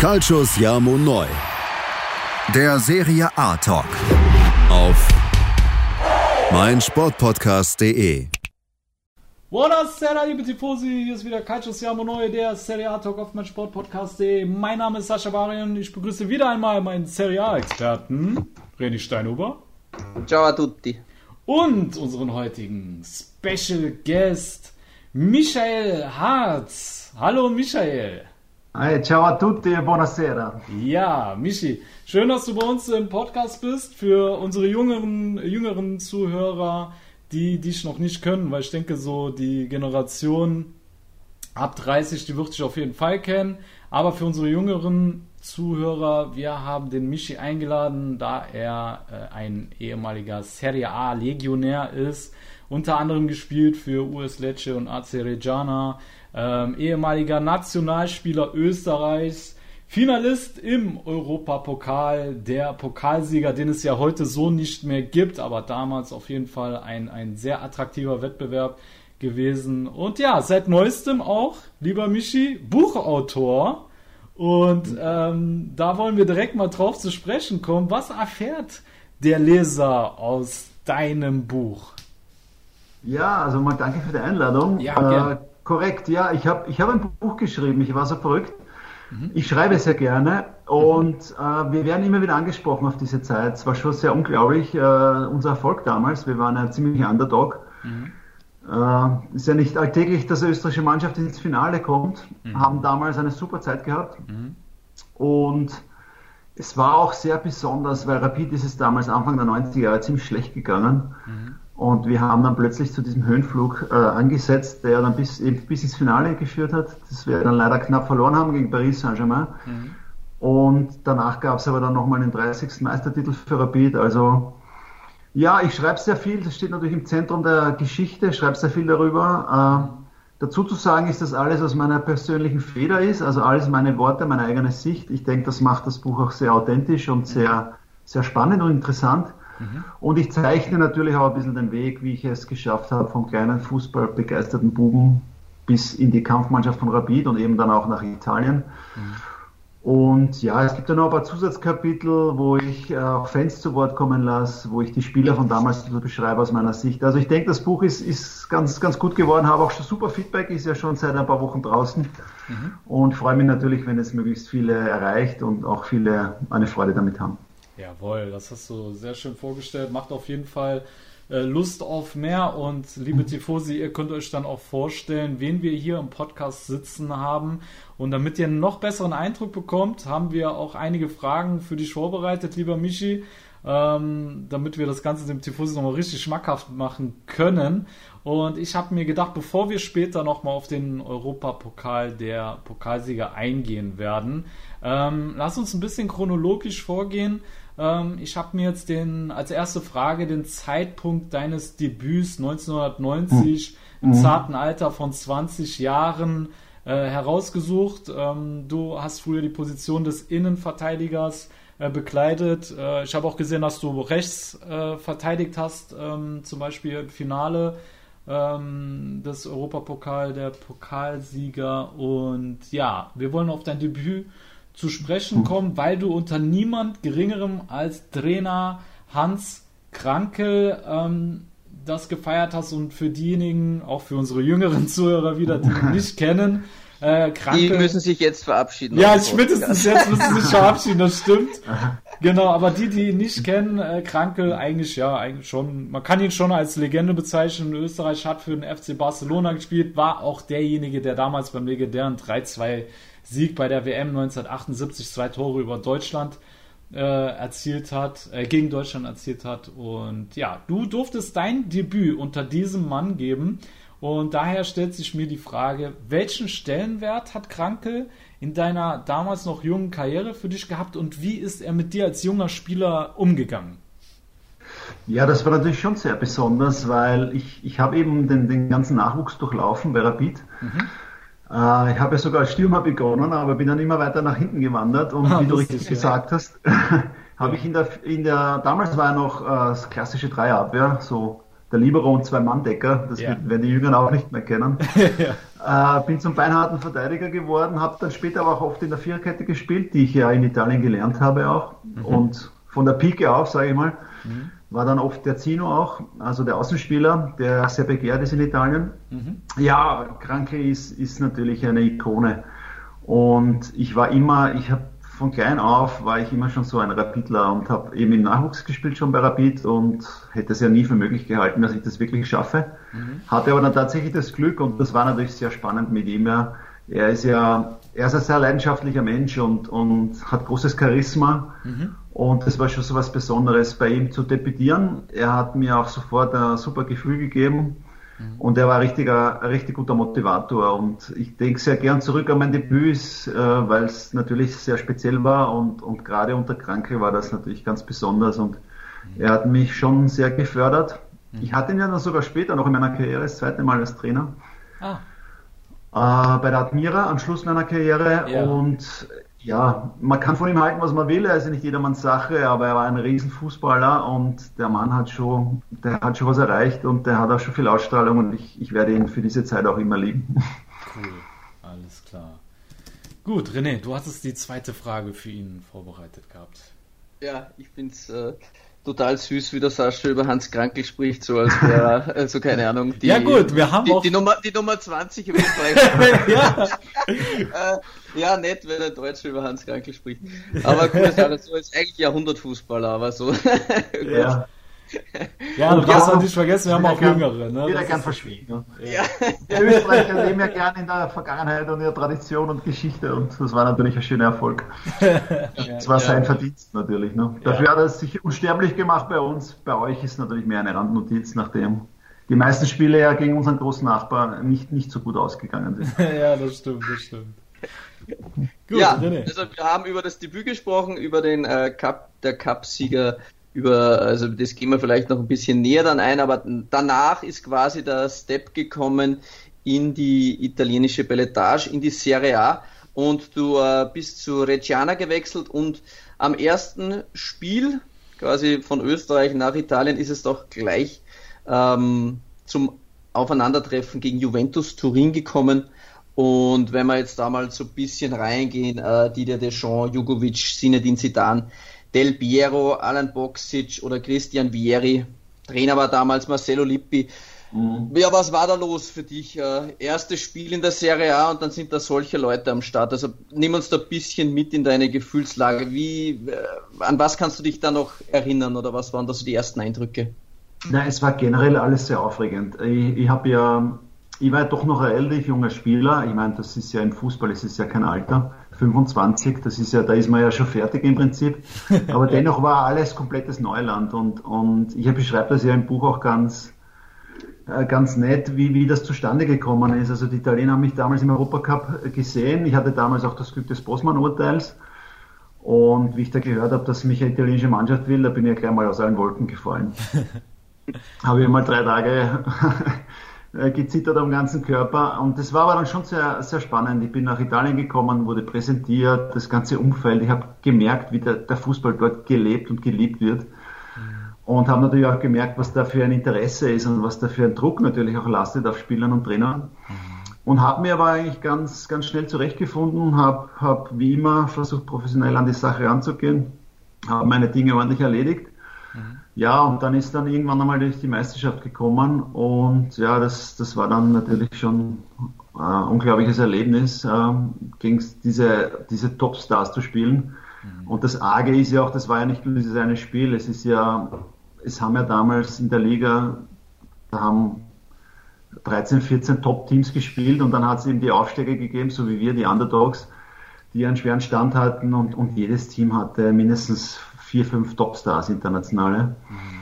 Calcius Jamo Neu. Der Serie A Talk. Auf meinsportpodcast.de. Buonasera, liebe Tifosi. Hier ist wieder Calcius Jamo Neu, der Serie A Talk auf meinsportpodcast.de. Mein Name ist Sascha Barian. Ich begrüße wieder einmal meinen Serie A-Experten, René Steinhuber. Ciao a tutti. Und unseren heutigen Special Guest, Michael Harz. Hallo, Michael. Hi, ciao a tutti e buonasera. Ja, Michi, schön, dass du bei uns im Podcast bist. Für unsere jüngeren, jüngeren Zuhörer, die dich noch nicht können, weil ich denke, so die Generation ab 30, die wird dich auf jeden Fall kennen. Aber für unsere jüngeren Zuhörer, wir haben den Michi eingeladen, da er äh, ein ehemaliger Serie A Legionär ist, unter anderem gespielt für US Lecce und AC Reggiana ähm, ehemaliger Nationalspieler Österreichs, Finalist im Europapokal, der Pokalsieger, den es ja heute so nicht mehr gibt, aber damals auf jeden Fall ein, ein sehr attraktiver Wettbewerb gewesen. Und ja, seit neuestem auch, lieber Michi, Buchautor. Und ähm, da wollen wir direkt mal drauf zu sprechen kommen. Was erfährt der Leser aus deinem Buch? Ja, also mal danke für die Einladung. Ja, äh, Korrekt, ja. Ich habe ich hab ein Buch geschrieben. Ich war so verrückt. Mhm. Ich schreibe sehr gerne und äh, wir werden immer wieder angesprochen auf diese Zeit. Es war schon sehr unglaublich, äh, unser Erfolg damals. Wir waren ein ziemlicher Underdog. Mhm. Äh, ist ja nicht alltäglich, dass eine österreichische Mannschaft ins Finale kommt. Mhm. Haben damals eine super Zeit gehabt. Mhm. Und es war auch sehr besonders, weil Rapid ist es damals Anfang der 90er Jahre ziemlich schlecht gegangen. Mhm. Und wir haben dann plötzlich zu diesem Höhenflug äh, angesetzt, der dann bis, bis ins Finale geführt hat, das wir dann leider knapp verloren haben gegen Paris Saint-Germain. Mhm. Und danach gab es aber dann nochmal den 30. Meistertitel für Rapid. Also ja, ich schreibe sehr viel, das steht natürlich im Zentrum der Geschichte, schreibe sehr viel darüber. Äh, dazu zu sagen ist, dass alles aus meiner persönlichen Feder ist, also alles meine Worte, meine eigene Sicht. Ich denke, das macht das Buch auch sehr authentisch und sehr, sehr spannend und interessant. Mhm. Und ich zeichne natürlich auch ein bisschen den Weg, wie ich es geschafft habe, vom kleinen fußballbegeisterten Buben bis in die Kampfmannschaft von Rapid und eben dann auch nach Italien. Mhm. Und ja, es gibt dann noch ein paar Zusatzkapitel, wo ich äh, auch Fans zu Wort kommen lasse, wo ich die Spieler von damals beschreibe aus meiner Sicht. Also ich denke, das Buch ist, ist ganz, ganz gut geworden, habe auch schon super Feedback, ist ja schon seit ein paar Wochen draußen mhm. und freue mich natürlich, wenn es möglichst viele erreicht und auch viele eine Freude damit haben. Jawohl, das hast du sehr schön vorgestellt. Macht auf jeden Fall äh, Lust auf mehr. Und liebe Tifosi, ihr könnt euch dann auch vorstellen, wen wir hier im Podcast sitzen haben. Und damit ihr einen noch besseren Eindruck bekommt, haben wir auch einige Fragen für dich vorbereitet, lieber Michi. Ähm, damit wir das Ganze dem Tifosi nochmal richtig schmackhaft machen können. Und ich habe mir gedacht, bevor wir später nochmal auf den Europapokal der Pokalsieger eingehen werden, ähm, lass uns ein bisschen chronologisch vorgehen. Ähm, ich habe mir jetzt den, als erste Frage den Zeitpunkt deines Debüts 1990 mhm. im zarten Alter von 20 Jahren äh, herausgesucht. Ähm, du hast früher die Position des Innenverteidigers äh, bekleidet. Äh, ich habe auch gesehen, dass du rechts äh, verteidigt hast, ähm, zum Beispiel im Finale ähm, des Europapokal der Pokalsieger. Und ja, wir wollen auf dein Debüt zu sprechen hm. kommen, weil du unter niemand geringerem als Trainer Hans Krankel ähm, das gefeiert hast und für diejenigen, auch für unsere jüngeren Zuhörer wieder, die ihn nicht kennen, äh, Kranke. Die müssen sich jetzt verabschieden. Ja, spätestens jetzt müssen sie sich verabschieden, das stimmt. genau, aber die, die ihn nicht kennen, äh, Krankel eigentlich ja, eigentlich schon, man kann ihn schon als Legende bezeichnen. Österreich hat für den FC Barcelona gespielt, war auch derjenige, der damals beim legendären 3-2 Sieg bei der WM 1978 zwei Tore über Deutschland äh, erzielt hat, äh, gegen Deutschland erzielt hat. Und ja, du durftest dein Debüt unter diesem Mann geben. Und daher stellt sich mir die Frage, welchen Stellenwert hat Kranke in deiner damals noch jungen Karriere für dich gehabt und wie ist er mit dir als junger Spieler umgegangen? Ja, das war natürlich schon sehr besonders, weil ich, ich habe eben den, den ganzen Nachwuchs durchlaufen bei Rapid. Mhm. Äh, ich habe ja sogar als Stürmer begonnen, aber bin dann immer weiter nach hinten gewandert. Und ah, wie du richtig gesagt hast, habe ich in der, in der, damals war ja noch äh, das klassische Dreierabwehr, so der Libero und zwei Manndecker, das ja. werden die Jüngeren auch nicht mehr kennen. ja. äh, bin zum beinharten Verteidiger geworden, habe dann später aber auch oft in der Viererkette gespielt, die ich ja in Italien gelernt habe auch. Mhm. Und von der Pike auf, sage ich mal, mhm. War dann oft der Zino auch, also der Außenspieler, der sehr begehrt ist in Italien. Mhm. Ja, Kranke ist, ist natürlich eine Ikone. Und ich war immer, ich habe von klein auf war ich immer schon so ein Rapidler und habe eben im Nachwuchs gespielt schon bei Rapid und hätte es ja nie für möglich gehalten, dass ich das wirklich schaffe. Mhm. Hatte aber dann tatsächlich das Glück und das war natürlich sehr spannend mit ihm. Ja. Er ist ja, er ist ein sehr leidenschaftlicher Mensch und, und hat großes Charisma mhm. Und das war schon so was Besonderes bei ihm zu debütieren. Er hat mir auch sofort ein super Gefühl gegeben Mhm. Und er war ein richtiger, ein richtig guter Motivator. Und ich denke sehr gern zurück an mein Debüt, äh, weil es natürlich sehr speziell war und, und gerade unter Kranke war das natürlich ganz besonders. Und mhm. er hat mich schon sehr gefördert. Mhm. Ich hatte ihn ja dann sogar später noch in meiner Karriere das zweite Mal als Trainer. Ah. Äh, bei der Admira am Schluss meiner Karriere. Ja. Und ja, man kann von ihm halten, was man will. Er ist ja nicht jedermanns Sache, aber er war ein Riesenfußballer und der Mann hat schon, der hat schon was erreicht und der hat auch schon viel Ausstrahlung und ich, ich werde ihn für diese Zeit auch immer lieben. Cool, alles klar. Gut, René, du hattest die zweite Frage für ihn vorbereitet gehabt. Ja, ich es äh, total süß, wie der Sascha über Hans Krankel spricht, so als wäre, also keine Ahnung. Die, ja gut, wir haben die, auch... Die Nummer, die Nummer 20 im ja. äh, ja, nett, wenn ein Deutscher über Hans Krankel spricht. Aber cool, so ist eigentlich Jahrhundertfußballer, aber so. ja. Ja, du darfst auch nicht vergessen, wir haben auch gern, Jüngere. Ne? Jeder gern verschwiegen. Ja. Ja. Die Österreicher leben ja gern in der Vergangenheit und ihrer Tradition und Geschichte und das war natürlich ein schöner Erfolg. Das war sein Verdienst natürlich. Ne? Dafür hat er sich unsterblich gemacht bei uns. Bei euch ist natürlich mehr eine Randnotiz, nachdem die meisten Spiele ja gegen unseren großen Nachbar nicht, nicht so gut ausgegangen sind. ja, das stimmt, das stimmt. Gut, ja, also wir haben über das Debüt gesprochen, über den äh, Cup, der Cup-Sieger über, also das gehen wir vielleicht noch ein bisschen näher dann ein, aber danach ist quasi der Step gekommen in die italienische Belletage, in die Serie A und du äh, bist zu Reggiana gewechselt und am ersten Spiel quasi von Österreich nach Italien ist es doch gleich ähm, zum Aufeinandertreffen gegen Juventus Turin gekommen. Und wenn wir jetzt da mal so ein bisschen reingehen, äh, Didier Deschamps, Jugovic, Sinedin Zidane, Del Piero, Alan Boxic oder Christian Vieri. Trainer war damals Marcelo Lippi. Mhm. Ja, was war da los für dich? Äh, erstes Spiel in der Serie A und dann sind da solche Leute am Start. Also nimm uns da ein bisschen mit in deine Gefühlslage. Wie, äh, an was kannst du dich da noch erinnern oder was waren da so die ersten Eindrücke? Na, es war generell alles sehr aufregend. Ich, ich habe ja, ich war ja doch noch ein relativ junger Spieler. Ich meine, das ist ja im Fußball, es ist ja kein Alter. 25, das ist ja, da ist man ja schon fertig im Prinzip. Aber dennoch war alles komplettes Neuland und, und ich beschreibe das ja im Buch auch ganz, äh, ganz nett, wie, wie das zustande gekommen ist. Also die Italiener haben mich damals im Europacup gesehen. Ich hatte damals auch das Glück des Bosman-Urteils. Und wie ich da gehört habe, dass mich eine italienische Mannschaft will, da bin ich ja gleich mal aus allen Wolken gefallen. habe ich mal drei Tage äh, gezittert am ganzen Körper. Und das war aber dann schon sehr, sehr spannend. Ich bin nach Italien gekommen, wurde präsentiert, das ganze Umfeld. Ich habe gemerkt, wie der, der, Fußball dort gelebt und geliebt wird. Und habe natürlich auch gemerkt, was da für ein Interesse ist und was da für ein Druck natürlich auch lastet auf Spielern und Trainern. Und habe mir aber eigentlich ganz, ganz schnell zurechtgefunden, habe hab wie immer versucht, professionell an die Sache ranzugehen, habe meine Dinge ordentlich erledigt ja, und dann ist dann irgendwann einmal durch die Meisterschaft gekommen und ja, das, das war dann natürlich schon ein unglaubliches Erlebnis, äh, gegen diese, diese Topstars zu spielen. Mhm. Und das Arge ist ja auch, das war ja nicht nur dieses eine Spiel, es ist ja, es haben ja damals in der Liga, da haben 13, 14 Top-Teams gespielt und dann hat es eben die Aufsteiger gegeben, so wie wir, die Underdogs, die einen schweren Stand hatten und, und jedes Team hatte mindestens vier, fünf Topstars internationale.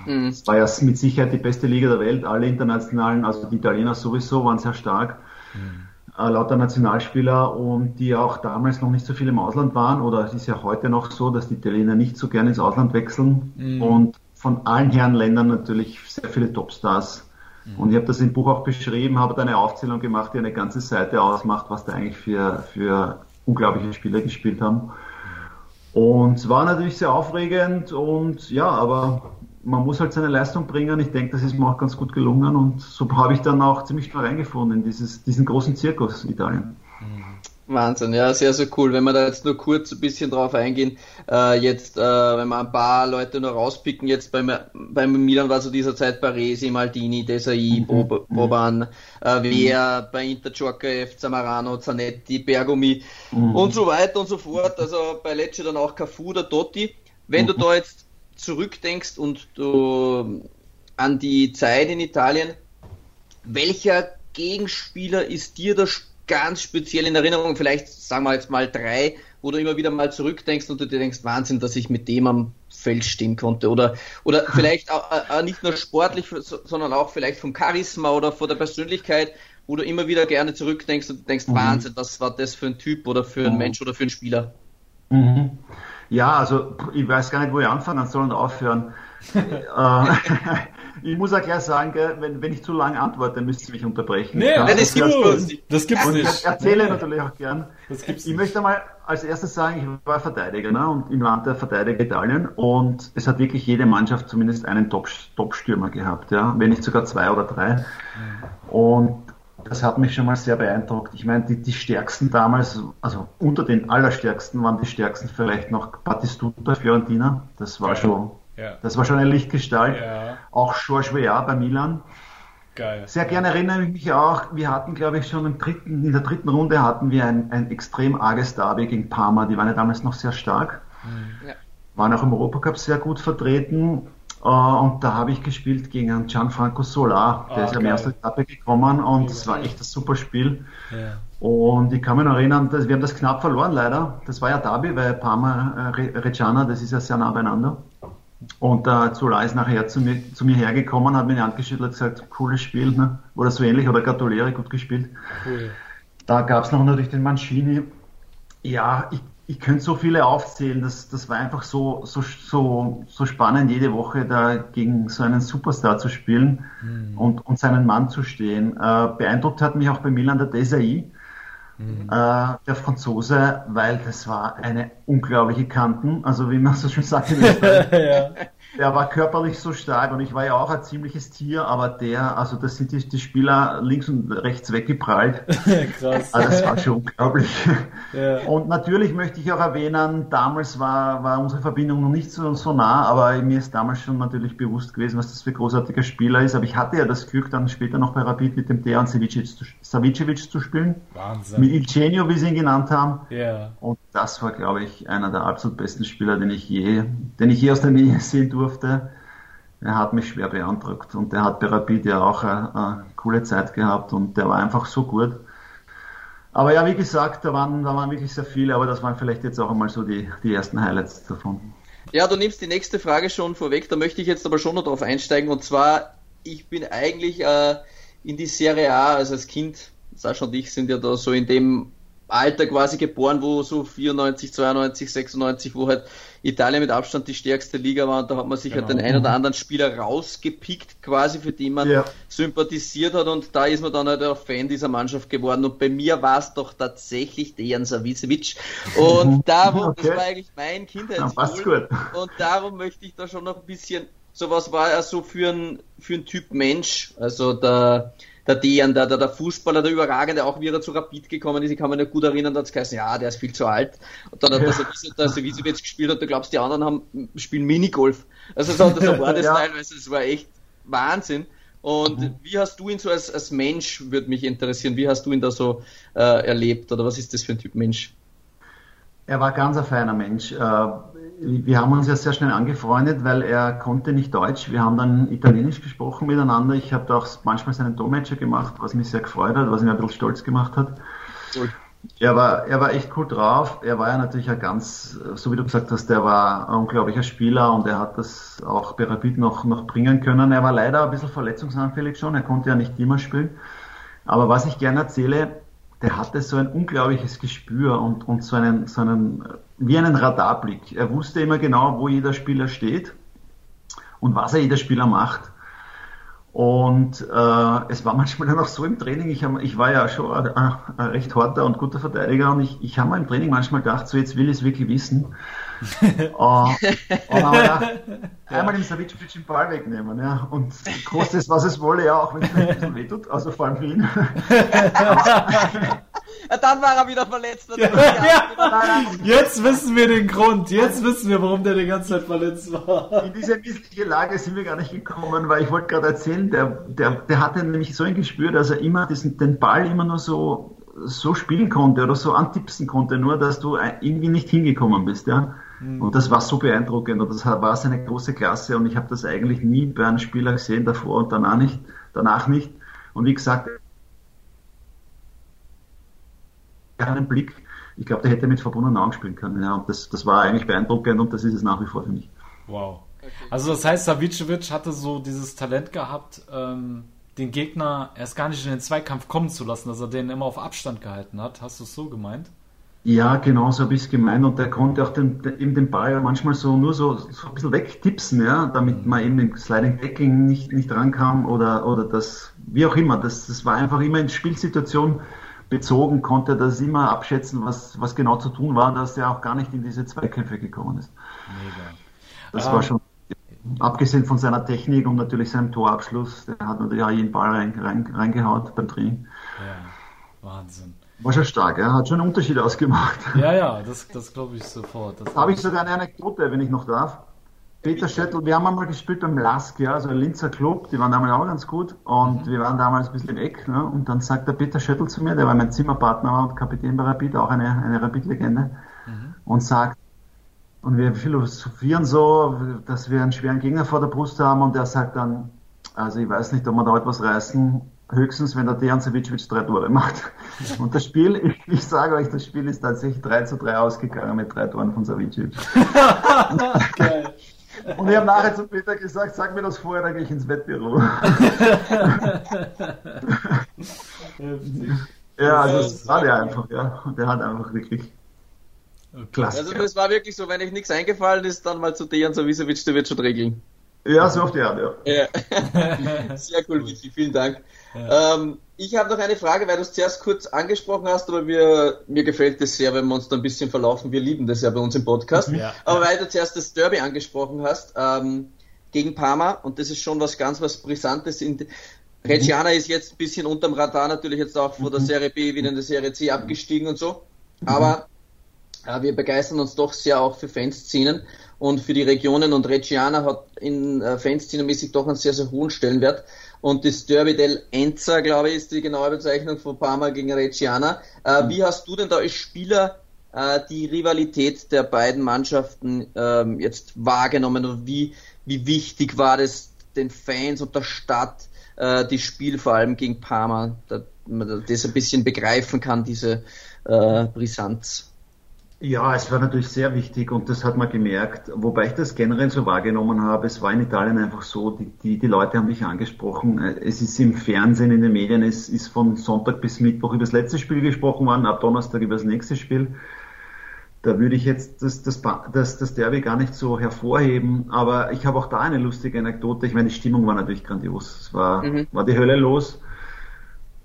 Mhm. Es war ja mit Sicherheit die beste Liga der Welt. Alle internationalen, also die Italiener sowieso, waren sehr stark. Mhm. Äh, lauter Nationalspieler und die auch damals noch nicht so viel im Ausland waren. Oder es ist ja heute noch so, dass die Italiener nicht so gerne ins Ausland wechseln. Mhm. Und von allen Herrenländern natürlich sehr viele Topstars. Mhm. Und ich habe das im Buch auch beschrieben, habe da eine Aufzählung gemacht, die eine ganze Seite ausmacht, was da eigentlich für, für unglaubliche Spieler gespielt haben. Und es war natürlich sehr aufregend und ja, aber man muss halt seine Leistung bringen. Ich denke, das ist mir auch ganz gut gelungen und so habe ich dann auch ziemlich schnell reingefunden in dieses, diesen großen Zirkus Italien. Wahnsinn, ja, sehr, sehr cool. Wenn wir da jetzt nur kurz ein bisschen drauf eingehen, äh, jetzt, äh, wenn wir ein paar Leute nur rauspicken, jetzt beim, beim Milan war so dieser Zeit Baresi, Maldini, Desai, mhm. Boban, äh, Wehr, mhm. bei Inter Djorkaeff, Zamarano, Zanetti, Bergomi mhm. und so weiter und so fort. Also bei Lecce dann auch Cafu, der Totti. Wenn mhm. du da jetzt zurückdenkst und du an die Zeit in Italien, welcher Gegenspieler ist dir der ganz speziell in Erinnerung? Vielleicht sagen wir jetzt mal drei, wo du immer wieder mal zurückdenkst und du dir denkst, Wahnsinn, dass ich mit dem am Feld stehen konnte. Oder, oder vielleicht auch, auch nicht nur sportlich, sondern auch vielleicht vom Charisma oder von der Persönlichkeit, wo du immer wieder gerne zurückdenkst und denkst, mhm. Wahnsinn, was war das für ein Typ oder für ein mhm. Mensch oder für ein Spieler? Mhm. Ja, also ich weiß gar nicht, wo ich anfangen soll und aufhören. Ich muss auch gleich sagen, wenn, wenn ich zu lange antworte, müsst ihr mich unterbrechen. Nee, das, das, das gibt's und nicht. Ich erzähle nee. natürlich auch gern. Das gibt's ich nicht. möchte mal als erstes sagen, ich war Verteidiger ne, und im Land der Verteidiger Italien und es hat wirklich jede Mannschaft zumindest einen Top-Stürmer gehabt, ja, wenn nicht sogar zwei oder drei. Und das hat mich schon mal sehr beeindruckt. Ich meine, die, die stärksten damals, also unter den allerstärksten waren die stärksten vielleicht noch Battistuta, Fiorentina. Das war schon, ja. das war schon eine Lichtgestalt. Ja. Auch George Weah bei Milan. Geil. Sehr gerne erinnere ich mich auch, wir hatten, glaube ich, schon im dritten, in der dritten Runde hatten wir ein, ein extrem arges Derby gegen Parma. Die waren ja damals noch sehr stark. Mhm. Ja. Waren auch im Europacup sehr gut vertreten. Uh, und da habe ich gespielt gegen Gianfranco Solar, der oh, ist am ersten Etappe gekommen und es war echt ein super Spiel. Yeah. Und ich kann mich noch erinnern, dass wir haben das knapp verloren leider. Das war ja Derby, weil Parma, äh, Reggiana, das ist ja sehr nah beieinander. Und der äh, Solar ist nachher zu mir, zu mir hergekommen, hat mir die Hand geschüttelt und gesagt, cooles Spiel, ne? oder so ähnlich, oder gratuliere, gut gespielt. Cool. Da gab es noch natürlich den Mancini. Ja, ich ich könnte so viele aufzählen. Das, das war einfach so, so, so, so spannend, jede Woche da gegen so einen Superstar zu spielen mhm. und, und seinen Mann zu stehen. Äh, beeindruckt hat mich auch bei Milan der Desai, mhm. äh, der Franzose, weil das war eine unglaubliche Kanten. Also wie man so schön sagt, ja der war körperlich so stark und ich war ja auch ein ziemliches Tier, aber der, also das sind die, die Spieler links und rechts weggeprallt. Krass. Also das war schon unglaublich. Ja. Und natürlich möchte ich auch erwähnen, damals war, war unsere Verbindung noch nicht so, so nah, aber mir ist damals schon natürlich bewusst gewesen, was das für ein großartiger Spieler ist. Aber ich hatte ja das Glück, dann später noch bei Rapid mit dem Dejan Savicevic zu spielen. Wahnsinn. Mit Ilcenio, wie sie ihn genannt haben. Ja. Und das war, glaube ich, einer der absolut besten Spieler, den ich je, den ich je aus der Nähe sehen durfte. Er hat mich schwer beeindruckt und der hat bei Rapid ja auch eine, eine coole Zeit gehabt und der war einfach so gut. Aber ja, wie gesagt, da waren, da waren wirklich sehr viele, aber das waren vielleicht jetzt auch einmal so die, die ersten Highlights davon. Ja, du nimmst die nächste Frage schon vorweg, da möchte ich jetzt aber schon noch drauf einsteigen und zwar, ich bin eigentlich äh, in die Serie A, also als Kind, Sascha und ich sind ja da so in dem Alter quasi geboren, wo so 94, 92, 96, wo halt Italien mit Abstand die stärkste Liga war und da hat man sich genau. halt den einen oder anderen Spieler rausgepickt, quasi für den man ja. sympathisiert hat und da ist man dann halt auch Fan dieser Mannschaft geworden und bei mir war es doch tatsächlich Dejan Savicevic und mhm. darum, okay. das war eigentlich mein Kindheitsidol und darum möchte ich da schon noch ein bisschen, so was war er so für ein, für ein Typ Mensch, also der der Dejan, der, der, der Fußballer, der Überragende, auch wie er zu Rapid gekommen ist, ich kann mich nicht gut erinnern, da hat es geheißen, ja, der ist viel zu alt. Und dann hat ja. er so, wie sie jetzt gespielt hat, du glaubst, die anderen haben, spielen Minigolf. Also so, so war das ja. teilweise, das war echt Wahnsinn. Und mhm. wie hast du ihn so als, als Mensch, würde mich interessieren, wie hast du ihn da so äh, erlebt oder was ist das für ein Typ Mensch? Er war ganz ein feiner Mensch. Äh, wir haben uns ja sehr schnell angefreundet, weil er konnte nicht Deutsch. Wir haben dann Italienisch gesprochen miteinander. Ich habe da auch manchmal seinen Dolmetscher gemacht, was mich sehr gefreut hat, was mich ein bisschen stolz gemacht hat. Cool. Er war, er war echt cool drauf. Er war ja natürlich ein ganz, so wie du gesagt hast, der war ein unglaublicher Spieler und er hat das auch bei Rapid noch, noch bringen können. Er war leider ein bisschen verletzungsanfällig schon. Er konnte ja nicht immer spielen. Aber was ich gerne erzähle, der hatte so ein unglaubliches Gespür und, und so einen, so einen, wie einen Radarblick. Er wusste immer genau, wo jeder Spieler steht und was er jeder Spieler macht. Und äh, es war manchmal dann auch so im Training, ich, hab, ich war ja schon ein, ein recht harter und guter Verteidiger und ich, ich habe mir im Training manchmal gedacht, so jetzt will ich es wirklich wissen. Uh, und aber einmal dem Savicevic den Ball wegnehmen, ja. Und kostet es, was es wolle, ja, auch wenn es ein bisschen wehtut, also vor allem für ihn. dann war er wieder verletzt. Ja, ja. Jetzt wissen wir den Grund. Jetzt wissen wir, warum der die ganze Zeit verletzt war. In diese missliche Lage sind wir gar nicht gekommen, weil ich wollte gerade erzählen, der, der, der hatte nämlich so ein Gespür, dass er immer diesen, den Ball immer nur so, so spielen konnte oder so antipsen konnte, nur dass du irgendwie nicht hingekommen bist. Ja? Mhm. Und das war so beeindruckend und das war seine große Klasse und ich habe das eigentlich nie bei einem Spieler gesehen, davor und danach nicht. Danach nicht. Und wie gesagt, einen Blick. Ich glaube, der hätte mit verbundenen Augen spielen können. Ja, und das, das war eigentlich beeindruckend und das ist es nach wie vor für mich. Wow. Also das heißt, Savicevic hatte so dieses Talent gehabt, ähm, den Gegner erst gar nicht in den Zweikampf kommen zu lassen, dass er den immer auf Abstand gehalten hat. Hast du es so gemeint? Ja, genau so habe ich es gemeint und der konnte auch den, eben den Ball manchmal so nur so, so ein bisschen wegtipsen, ja, damit man eben im Sliding Backing nicht, nicht rankam oder, oder das, wie auch immer. Das, das war einfach immer in Spielsituationen bezogen, konnte das immer abschätzen, was, was genau zu tun war, dass er auch gar nicht in diese Zweikämpfe gekommen ist. Mega. Das um, war ähm, schon, abgesehen von seiner Technik und natürlich seinem Torabschluss, der hat natürlich auch jeden Ball rein, rein, reingehaut beim Training. Ja, Wahnsinn. War schon stark, er hat schon einen Unterschied ausgemacht. Ja, ja, das, das glaube ich sofort. Das habe ich sogar eine Anekdote, wenn ich noch darf. Peter Schöttl, wir haben einmal gespielt beim Lask, ja, also ein Linzer Club, die waren damals auch ganz gut und mhm. wir waren damals ein bisschen im Eck ne, und dann sagt der Peter Schöttl zu mir, der war mein Zimmerpartner und Kapitän bei Rapid, auch eine, eine Rapid-Legende mhm. und sagt, und wir philosophieren so, dass wir einen schweren Gegner vor der Brust haben und der sagt dann, also ich weiß nicht, ob wir da etwas reißen, höchstens wenn der Dejan Savicevic drei Tore macht. Und das Spiel, ich, ich sage euch, das Spiel ist tatsächlich 3 zu 3 ausgegangen mit drei Toren von Savicevic. Geil. Und ich habe nachher zu Peter gesagt, sag mir das vorher, dann gehe ich ins Wettbüro. ja, also das war der einfach, ja. Und der hat einfach wirklich klasse. Also das war wirklich so, wenn euch nichts eingefallen ist, dann mal zu Dejan Savicevic, der wird schon regeln. Ja, so auf die Art, ja. ja. Sehr cool, Vicky, vielen Dank. Ja. Ähm, ich habe noch eine Frage, weil du es zuerst kurz angesprochen hast, aber wir, mir gefällt es sehr, wenn wir uns da ein bisschen verlaufen. Wir lieben das ja bei uns im Podcast. Ja. Aber weil du zuerst das Derby angesprochen hast, ähm, gegen Parma, und das ist schon was ganz was Brisantes. In, Reggiana ist jetzt ein bisschen unterm Radar natürlich jetzt auch vor der mhm. Serie B wieder in der Serie C abgestiegen und so. Mhm. Aber äh, wir begeistern uns doch sehr auch für Fanszenen und für die Regionen und Reggiana hat in äh, Fanszene-mäßig doch einen sehr, sehr hohen Stellenwert. Und das Derby del Enza, glaube ich, ist die genaue Bezeichnung von Parma gegen Reggiana. Äh, mhm. Wie hast du denn da als Spieler äh, die Rivalität der beiden Mannschaften ähm, jetzt wahrgenommen und wie, wie wichtig war das den Fans und der Stadt, äh, das Spiel vor allem gegen Parma, dass man das ein bisschen begreifen kann, diese äh, Brisanz? Ja, es war natürlich sehr wichtig und das hat man gemerkt, wobei ich das generell so wahrgenommen habe. Es war in Italien einfach so, die, die, die Leute haben mich angesprochen. Es ist im Fernsehen, in den Medien, es ist von Sonntag bis Mittwoch über das letzte Spiel gesprochen worden, ab Donnerstag über das nächste Spiel. Da würde ich jetzt das, das, das, das Derby gar nicht so hervorheben, aber ich habe auch da eine lustige Anekdote. Ich meine, die Stimmung war natürlich grandios. Es war, mhm. war die Hölle los.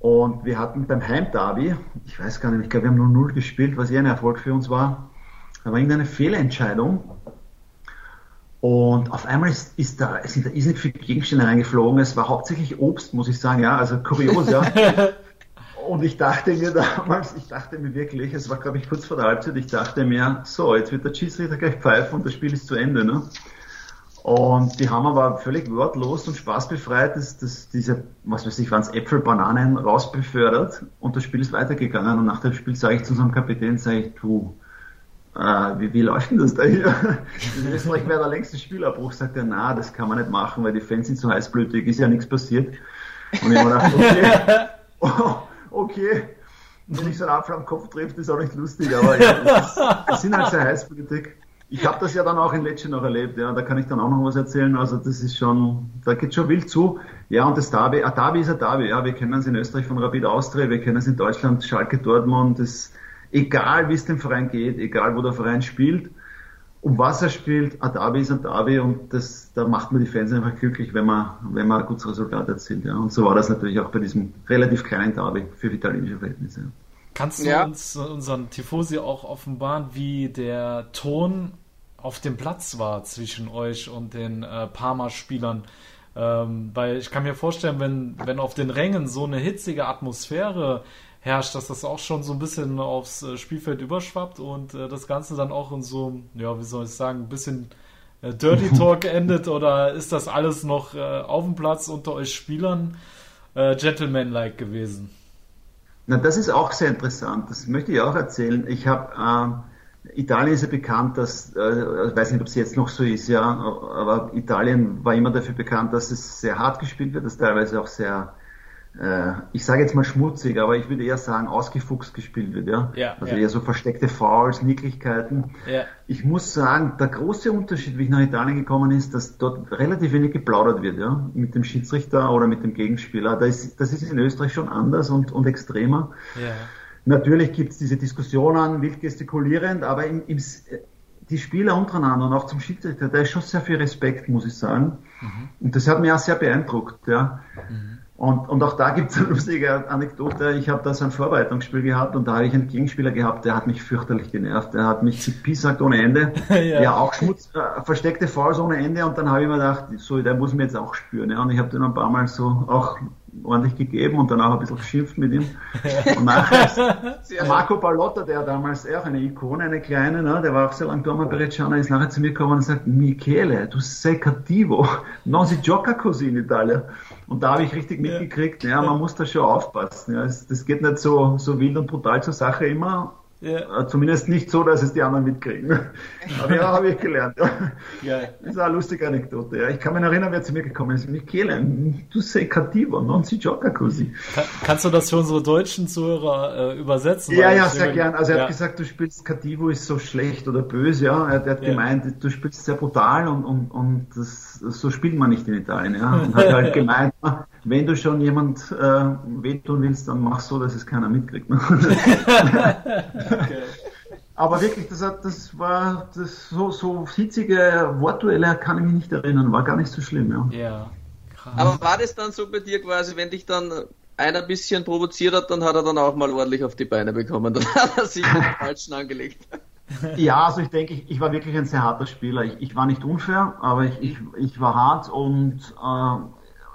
Und wir hatten beim Heimderby, ich weiß gar nicht, ich glaube, wir haben 0-0 gespielt, was eher ein Erfolg für uns war. Da war irgendeine Fehlentscheidung. Und auf einmal ist, ist da, sind da irrsinnig viele Gegenstände reingeflogen. Es war hauptsächlich Obst, muss ich sagen, ja, also kurios, ja. Und ich dachte mir damals, ich dachte mir wirklich, es war glaube ich kurz vor der Halbzeit, ich dachte mir, so, jetzt wird der Schiedsrichter gleich pfeifen und das Spiel ist zu Ende, ne? Und die haben aber völlig wortlos und spaßbefreit das, das, diese, was weiß ich, waren es Äpfel, Bananen rausbefördert und das Spiel ist weitergegangen. Und nach dem Spiel sage ich zu unserem Kapitän, sage ich, du, äh, wie, wie läuft denn das da hier? In Österreich wäre der längste Spielabbruch, sagt er, na, das kann man nicht machen, weil die Fans sind so heißblütig, ist ja nichts passiert. Und ich habe gedacht, okay, oh, okay, wenn ich so einen Apfel am Kopf treffe, ist auch nicht lustig, aber ja, das, das sind halt sehr heißblütig ich habe das ja dann auch in Lecce noch erlebt, ja, da kann ich dann auch noch was erzählen. Also das ist schon, da geht schon wild zu. Ja, und das Derby, ein Derby ist ein Derby, ja, wir kennen es in Österreich von Rapid Austria, wir kennen es in Deutschland, Schalke Dortmund, das, egal wie es dem Verein geht, egal wo der Verein spielt, um was er spielt, ein Derby ist ein Derby und das, da macht man die Fans einfach glücklich, wenn man, wenn man ein gutes Resultat erzielt, ja. Und so war das natürlich auch bei diesem relativ kleinen Derby für italienische Verhältnisse. Kannst du ja. uns unseren Tifosi auch offenbaren, wie der Ton auf dem Platz war zwischen euch und den äh, Parma-Spielern. Ähm, weil ich kann mir vorstellen, wenn, wenn auf den Rängen so eine hitzige Atmosphäre herrscht, dass das auch schon so ein bisschen aufs äh, Spielfeld überschwappt und äh, das Ganze dann auch in so, ja, wie soll ich sagen, ein bisschen äh, Dirty Talk endet oder ist das alles noch äh, auf dem Platz unter euch Spielern äh, Gentleman-like gewesen? Na, das ist auch sehr interessant. Das möchte ich auch erzählen. Ich habe äh, Italien ist ja bekannt, dass, äh, ich weiß nicht, ob es jetzt noch so ist, ja, aber Italien war immer dafür bekannt, dass es sehr hart gespielt wird, dass teilweise auch sehr äh, ich sage jetzt mal schmutzig, aber ich würde eher sagen, ausgefuchst gespielt wird, ja. ja also ja. eher so versteckte Fouls, Nicklichkeiten. Ja. Ich muss sagen, der große Unterschied, wie ich nach Italien gekommen ist, dass dort relativ wenig geplaudert wird, ja, mit dem Schiedsrichter oder mit dem Gegenspieler. Das ist, das ist in Österreich schon anders und, und extremer. Ja. Natürlich gibt es diese Diskussionen, wild gestikulierend, aber im, im, die Spieler untereinander und auch zum Schiedsrichter, da ist schon sehr viel Respekt, muss ich sagen. Mhm. Und das hat mich auch sehr beeindruckt, ja. Mhm. Und, und auch da gibt es eine lustige Anekdote. Ich habe da so ein Vorbereitungsspiel gehabt und da habe ich einen Gegenspieler gehabt, der hat mich fürchterlich genervt. Der hat mich gepisst ohne Ende. ja. ja, auch Schmutz, äh, versteckte Fouls ohne Ende. Und dann habe ich mir gedacht, so, der muss mir jetzt auch spüren. Ja. Und ich habe den ein paar Mal so auch ordentlich gegeben und danach ein bisschen geschimpft mit ihm. Und nachher Marco Ballotta, der damals auch eine Ikone, eine kleine, ne, der war auch sehr lange Dorma Berecciana, ist nachher zu mir gekommen und sagt, Michele, du sei cattivo, non si gioca così in Italia. Und da habe ich richtig mitgekriegt, ja, man muss da schon aufpassen. Ja. Das geht nicht so, so wild und brutal zur Sache immer. Ja. Äh, zumindest nicht so, dass es die anderen mitkriegen. Aber ja, habe ich gelernt. Ja. Das ist eine lustige Anekdote. Ja. Ich kann mich erinnern, wer zu mir gekommen ist. Michele, tu sei cattivo, non si gioca così. kannst du das für unsere deutschen Zuhörer äh, übersetzen? Ja, ja, sehr gern. Also er ja. hat gesagt, du spielst cattivo ist so schlecht oder böse. Ja. Er, hat gemeint, du spielst sehr brutal und, und, und das, so spielt man nicht in Italien. Ja. Und hat halt gemeint, wenn du schon jemand äh, wehtun willst, dann mach so, dass es keiner mitkriegt. okay. Aber wirklich, das, hat, das war das so, so hitzige Wortduelle kann ich mich nicht erinnern, war gar nicht so schlimm. Ja. ja. Aber war das dann so bei dir quasi, wenn dich dann einer ein bisschen provoziert hat, dann hat er dann auch mal ordentlich auf die Beine bekommen. Dann hat er sich den Falschen angelegt. Ja, also ich denke, ich, ich, war wirklich ein sehr harter Spieler. Ich, ich war nicht unfair, aber ich, ich, ich war hart und äh,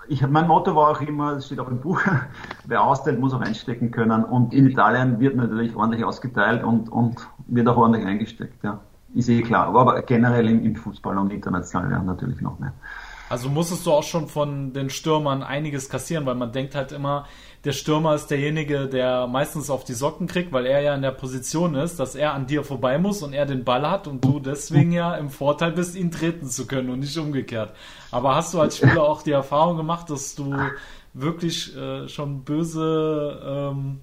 ich, mein Motto war auch immer, es steht auch im Buch, wer austeilt, muss auch einstecken können. Und in Italien wird natürlich ordentlich ausgeteilt und, und wird auch ordentlich eingesteckt, ja. Ist eh klar. Aber generell im, im Fußball und international ja, natürlich noch mehr. Also musstest du auch schon von den Stürmern einiges kassieren, weil man denkt halt immer, der Stürmer ist derjenige, der meistens auf die Socken kriegt, weil er ja in der Position ist, dass er an dir vorbei muss und er den Ball hat und du deswegen ja im Vorteil bist, ihn treten zu können und nicht umgekehrt. Aber hast du als Spieler auch die Erfahrung gemacht, dass du wirklich äh, schon böse, ähm,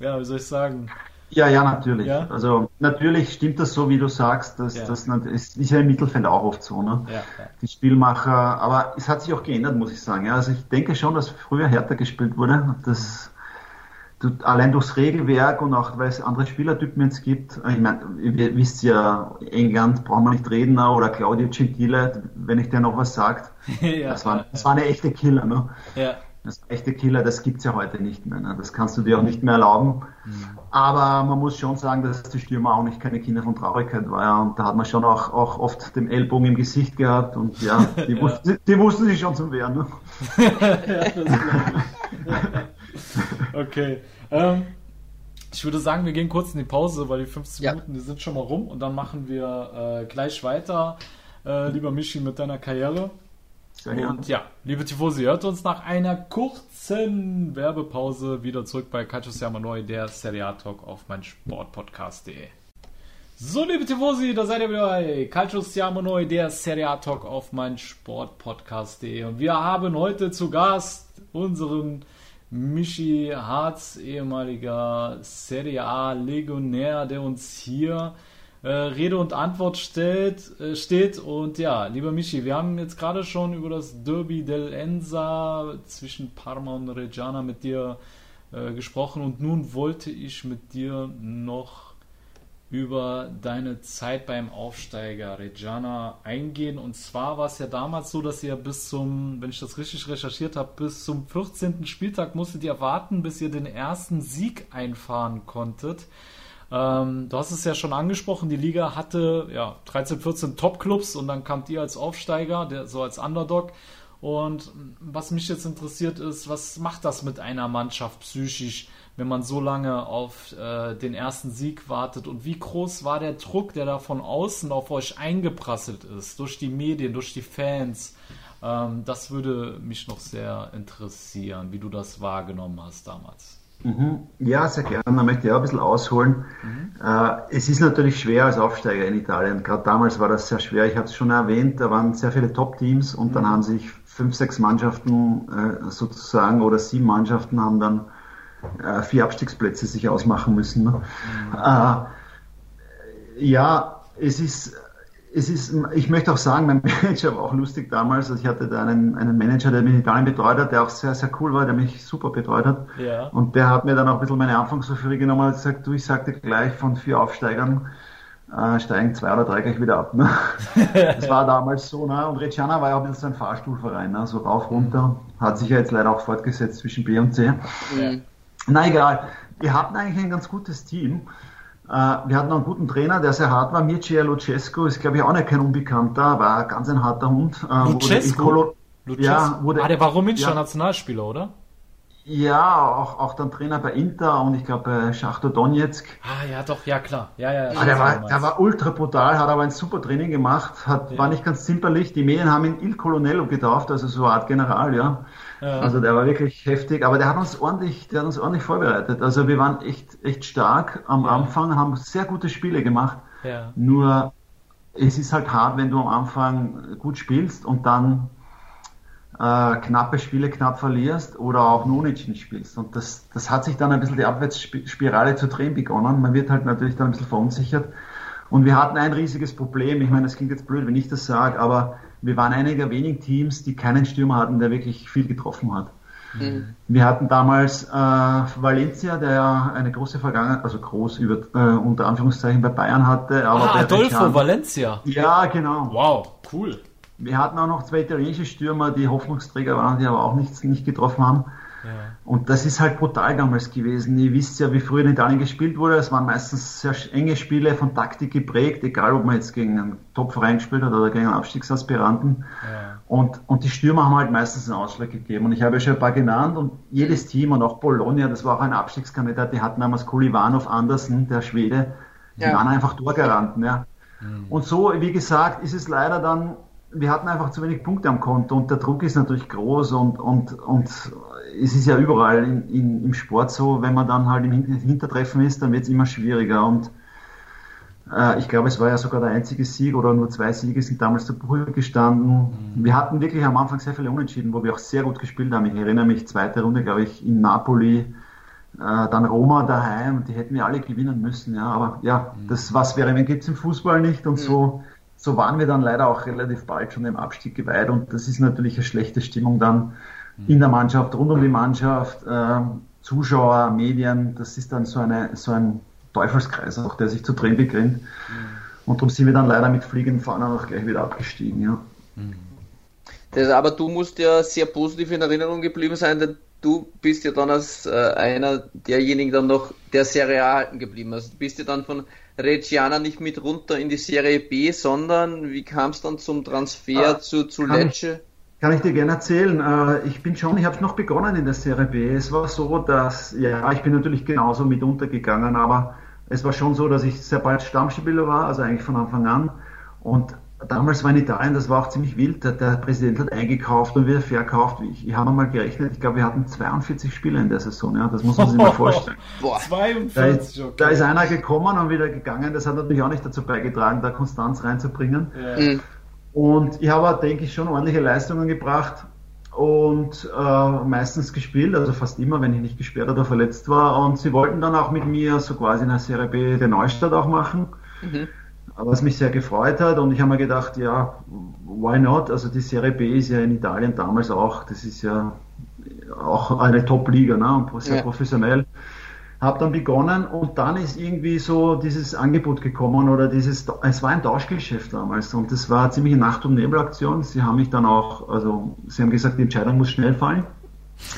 ja, wie soll ich sagen, ja, ja, natürlich. Ja? Also natürlich stimmt das so, wie du sagst. Dass, ja. das ist ja im Mittelfeld auch oft so. Ne? Ja. Die Spielmacher, aber es hat sich auch geändert, muss ich sagen. Ja, also ich denke schon, dass früher härter gespielt wurde. Das, du, allein durchs Regelwerk und auch weil es andere Spielertypen jetzt gibt. Ich meine, ihr wisst ja, England brauchen wir nicht reden oder Claudio Gentile, wenn ich dir noch was sagt. ja, das, war, das war eine echte Killer. Ne? Ja. Das echte Killer, das gibt's ja heute nicht mehr. Ne? Das kannst du dir auch nicht mehr erlauben. Mhm. Aber man muss schon sagen, dass die Stürmer auch nicht keine Kinder von Traurigkeit war. Ja. Und da hat man schon auch, auch oft den Ellbogen im Gesicht gehabt. Und ja, die, ja. Wussten, die wussten sich schon zum Wehren. Ne? okay. Ähm, ich würde sagen, wir gehen kurz in die Pause, weil die 15 ja. Minuten, die sind schon mal rum. Und dann machen wir äh, gleich weiter, äh, lieber Michi, mit deiner Karriere. Sehr Und ja, liebe Tifosi, hört uns nach einer kurzen Werbepause wieder zurück bei Calcio Siamo der Serie A Talk auf mein Sportpodcast.de. So, liebe Tifosi, da seid ihr wieder bei Calcio Siamo der Serie A Talk auf mein Sportpodcast.de. Und wir haben heute zu Gast unseren Michi Harz, ehemaliger Serie A Legionär, der uns hier äh, Rede und Antwort stellt, äh, steht. Und ja, lieber Michi, wir haben jetzt gerade schon über das Derby del Enza zwischen Parma und Reggiana mit dir äh, gesprochen und nun wollte ich mit dir noch über deine Zeit beim Aufsteiger Reggiana eingehen. Und zwar war es ja damals so, dass ihr bis zum, wenn ich das richtig recherchiert habe, bis zum 14. Spieltag musstet ihr warten, bis ihr den ersten Sieg einfahren konntet. Ähm, du hast es ja schon angesprochen, die Liga hatte ja 13, 14 Top-Clubs und dann kamt ihr als Aufsteiger, der, so als Underdog. Und was mich jetzt interessiert ist, was macht das mit einer Mannschaft psychisch, wenn man so lange auf äh, den ersten Sieg wartet? Und wie groß war der Druck, der da von außen auf euch eingeprasselt ist, durch die Medien, durch die Fans? Ähm, das würde mich noch sehr interessieren, wie du das wahrgenommen hast damals. Mhm. Ja, sehr gerne. Da möchte ich auch ein bisschen ausholen. Mhm. Äh, es ist natürlich schwer als Aufsteiger in Italien. Gerade damals war das sehr schwer. Ich habe es schon erwähnt, da waren sehr viele Top-Teams und mhm. dann haben sich fünf, sechs Mannschaften äh, sozusagen oder sieben Mannschaften haben dann äh, vier Abstiegsplätze sich ausmachen müssen. Ne? Mhm. Ja, es ist es ist, ich möchte auch sagen, mein Manager war auch lustig damals. Also ich hatte da einen, einen Manager, der mich in Italien betreut hat, der auch sehr, sehr cool war, der mich super betreut hat. Ja. Und der hat mir dann auch ein bisschen meine Anfangseuphorie genommen und gesagt, du, ich sagte gleich von vier Aufsteigern, äh, steigen zwei oder drei gleich wieder ab. Ne? das war damals so. Ne? Und Reggiana war ja auch ein bisschen so ein Fahrstuhlverein, ne? so rauf, runter. Hat sich ja jetzt leider auch fortgesetzt zwischen B und C. Mhm. Na egal. Wir hatten eigentlich ein ganz gutes Team. Äh, wir hatten einen guten Trainer, der sehr hart war. Mircea Lucescu ist, glaube ich, auch nicht kein Unbekannter, war ganz ein harter Hund. Äh, Lucescu? Lucescu? Ja, wurde, ah, der war rumänischer ja, Nationalspieler, oder? Ja, auch, auch dann Trainer bei Inter und ich glaube bei Schachtor Donetsk. Ah ja, doch, ja klar. Ja, ja, ah, der, war, der war ultra brutal, hat aber ein super Training gemacht, hat, ja. war nicht ganz zimperlich. Die Medien haben ihn Il Colonello getauft, also so eine Art General, ja. Ja. Also der war wirklich heftig, aber der hat uns ordentlich, der hat uns ordentlich vorbereitet. Also wir waren echt, echt stark am ja. Anfang, haben sehr gute Spiele gemacht. Ja. Nur es ist halt hart, wenn du am Anfang gut spielst und dann äh, knappe Spiele knapp verlierst oder auch nur nicht spielst. Und das, das hat sich dann ein bisschen die Abwärtsspirale zu drehen begonnen. Man wird halt natürlich dann ein bisschen verunsichert. Und wir hatten ein riesiges Problem. Ich meine, das klingt jetzt blöd, wenn ich das sage, aber wir waren einiger wenigen Teams, die keinen Stürmer hatten, der wirklich viel getroffen hat. Mhm. Wir hatten damals äh, Valencia, der eine große Vergangenheit, also groß über, äh, unter Anführungszeichen bei Bayern hatte. Aber ah, Adolfo Valencia. Ja, genau. Wow, cool. Wir hatten auch noch zwei italienische Stürmer, die Hoffnungsträger waren, die aber auch nichts nicht getroffen haben. Ja. Und das ist halt brutal damals gewesen. Ihr wisst ja, wie früher in Italien gespielt wurde. Es waren meistens sehr enge Spiele, von Taktik geprägt, egal ob man jetzt gegen einen Top-Verein gespielt hat oder gegen einen Abstiegsaspiranten. Ja. Und, und die Stürmer haben halt meistens einen Ausschlag gegeben. Und ich habe ja schon ein paar genannt und jedes Team und auch Bologna, das war auch ein Abstiegskandidat, die hatten damals Kulivanov Andersen, der Schwede, die ja. waren einfach Torgaranten. Ja. Mhm. Und so, wie gesagt, ist es leider dann wir hatten einfach zu wenig Punkte am Konto und der Druck ist natürlich groß und, und, und es ist ja überall in, in, im Sport so, wenn man dann halt im Hintertreffen ist, dann wird es immer schwieriger und äh, ich glaube, es war ja sogar der einzige Sieg oder nur zwei Siege sind damals zu Buche gestanden. Mhm. Wir hatten wirklich am Anfang sehr viele Unentschieden, wo wir auch sehr gut gespielt haben. Ich erinnere mich, zweite Runde, glaube ich, in Napoli, äh, dann Roma daheim, die hätten wir alle gewinnen müssen, ja, aber ja, mhm. das was wäre, wenn gibt es im Fußball nicht und mhm. so so waren wir dann leider auch relativ bald schon dem Abstieg geweiht und das ist natürlich eine schlechte Stimmung dann in der Mannschaft, rund um die Mannschaft, äh, Zuschauer, Medien, das ist dann so, eine, so ein Teufelskreis auch, der sich zu drehen beginnt. Mhm. Und darum sind wir dann leider mit fliegenden Fahnen auch gleich wieder abgestiegen. Ja. Mhm. Das, aber du musst ja sehr positiv in Erinnerung geblieben sein, denn du bist ja dann als äh, einer derjenigen dann noch der Serie A halten geblieben. Also du bist ja dann von Reggiana nicht mit runter in die Serie B, sondern wie kam es dann zum Transfer ah, zu, zu Lecce? Kann ich dir gerne erzählen. Äh, ich bin schon, ich habe noch begonnen in der Serie B. Es war so, dass, ja, ich bin natürlich genauso mit untergegangen, aber es war schon so, dass ich sehr bald Stammspieler war, also eigentlich von Anfang an. Und damals war in Italien, das war auch ziemlich wild, der, der Präsident hat eingekauft und wieder verkauft. Ich, ich habe mal gerechnet, ich glaube, wir hatten 42 Spieler in der Saison, ja, das muss man sich mal vorstellen. Boah, 42, da, okay. da ist einer gekommen und wieder gegangen, das hat natürlich auch nicht dazu beigetragen, da Konstanz reinzubringen. Ja. Mhm. Und ich habe, denke ich, schon ordentliche Leistungen gebracht und äh, meistens gespielt, also fast immer, wenn ich nicht gesperrt oder verletzt war. Und sie wollten dann auch mit mir so quasi in der Serie B den Neustart auch machen. Mhm was mich sehr gefreut hat. Und ich habe mir gedacht, ja, why not? Also die Serie B ist ja in Italien damals auch, das ist ja auch eine Top-Liga, ne? sehr ja. professionell. Habe dann begonnen und dann ist irgendwie so dieses Angebot gekommen oder dieses, es war ein Tauschgeschäft damals und das war ziemlich eine Nacht- und Nebelaktion. Sie haben mich dann auch, also sie haben gesagt, die Entscheidung muss schnell fallen.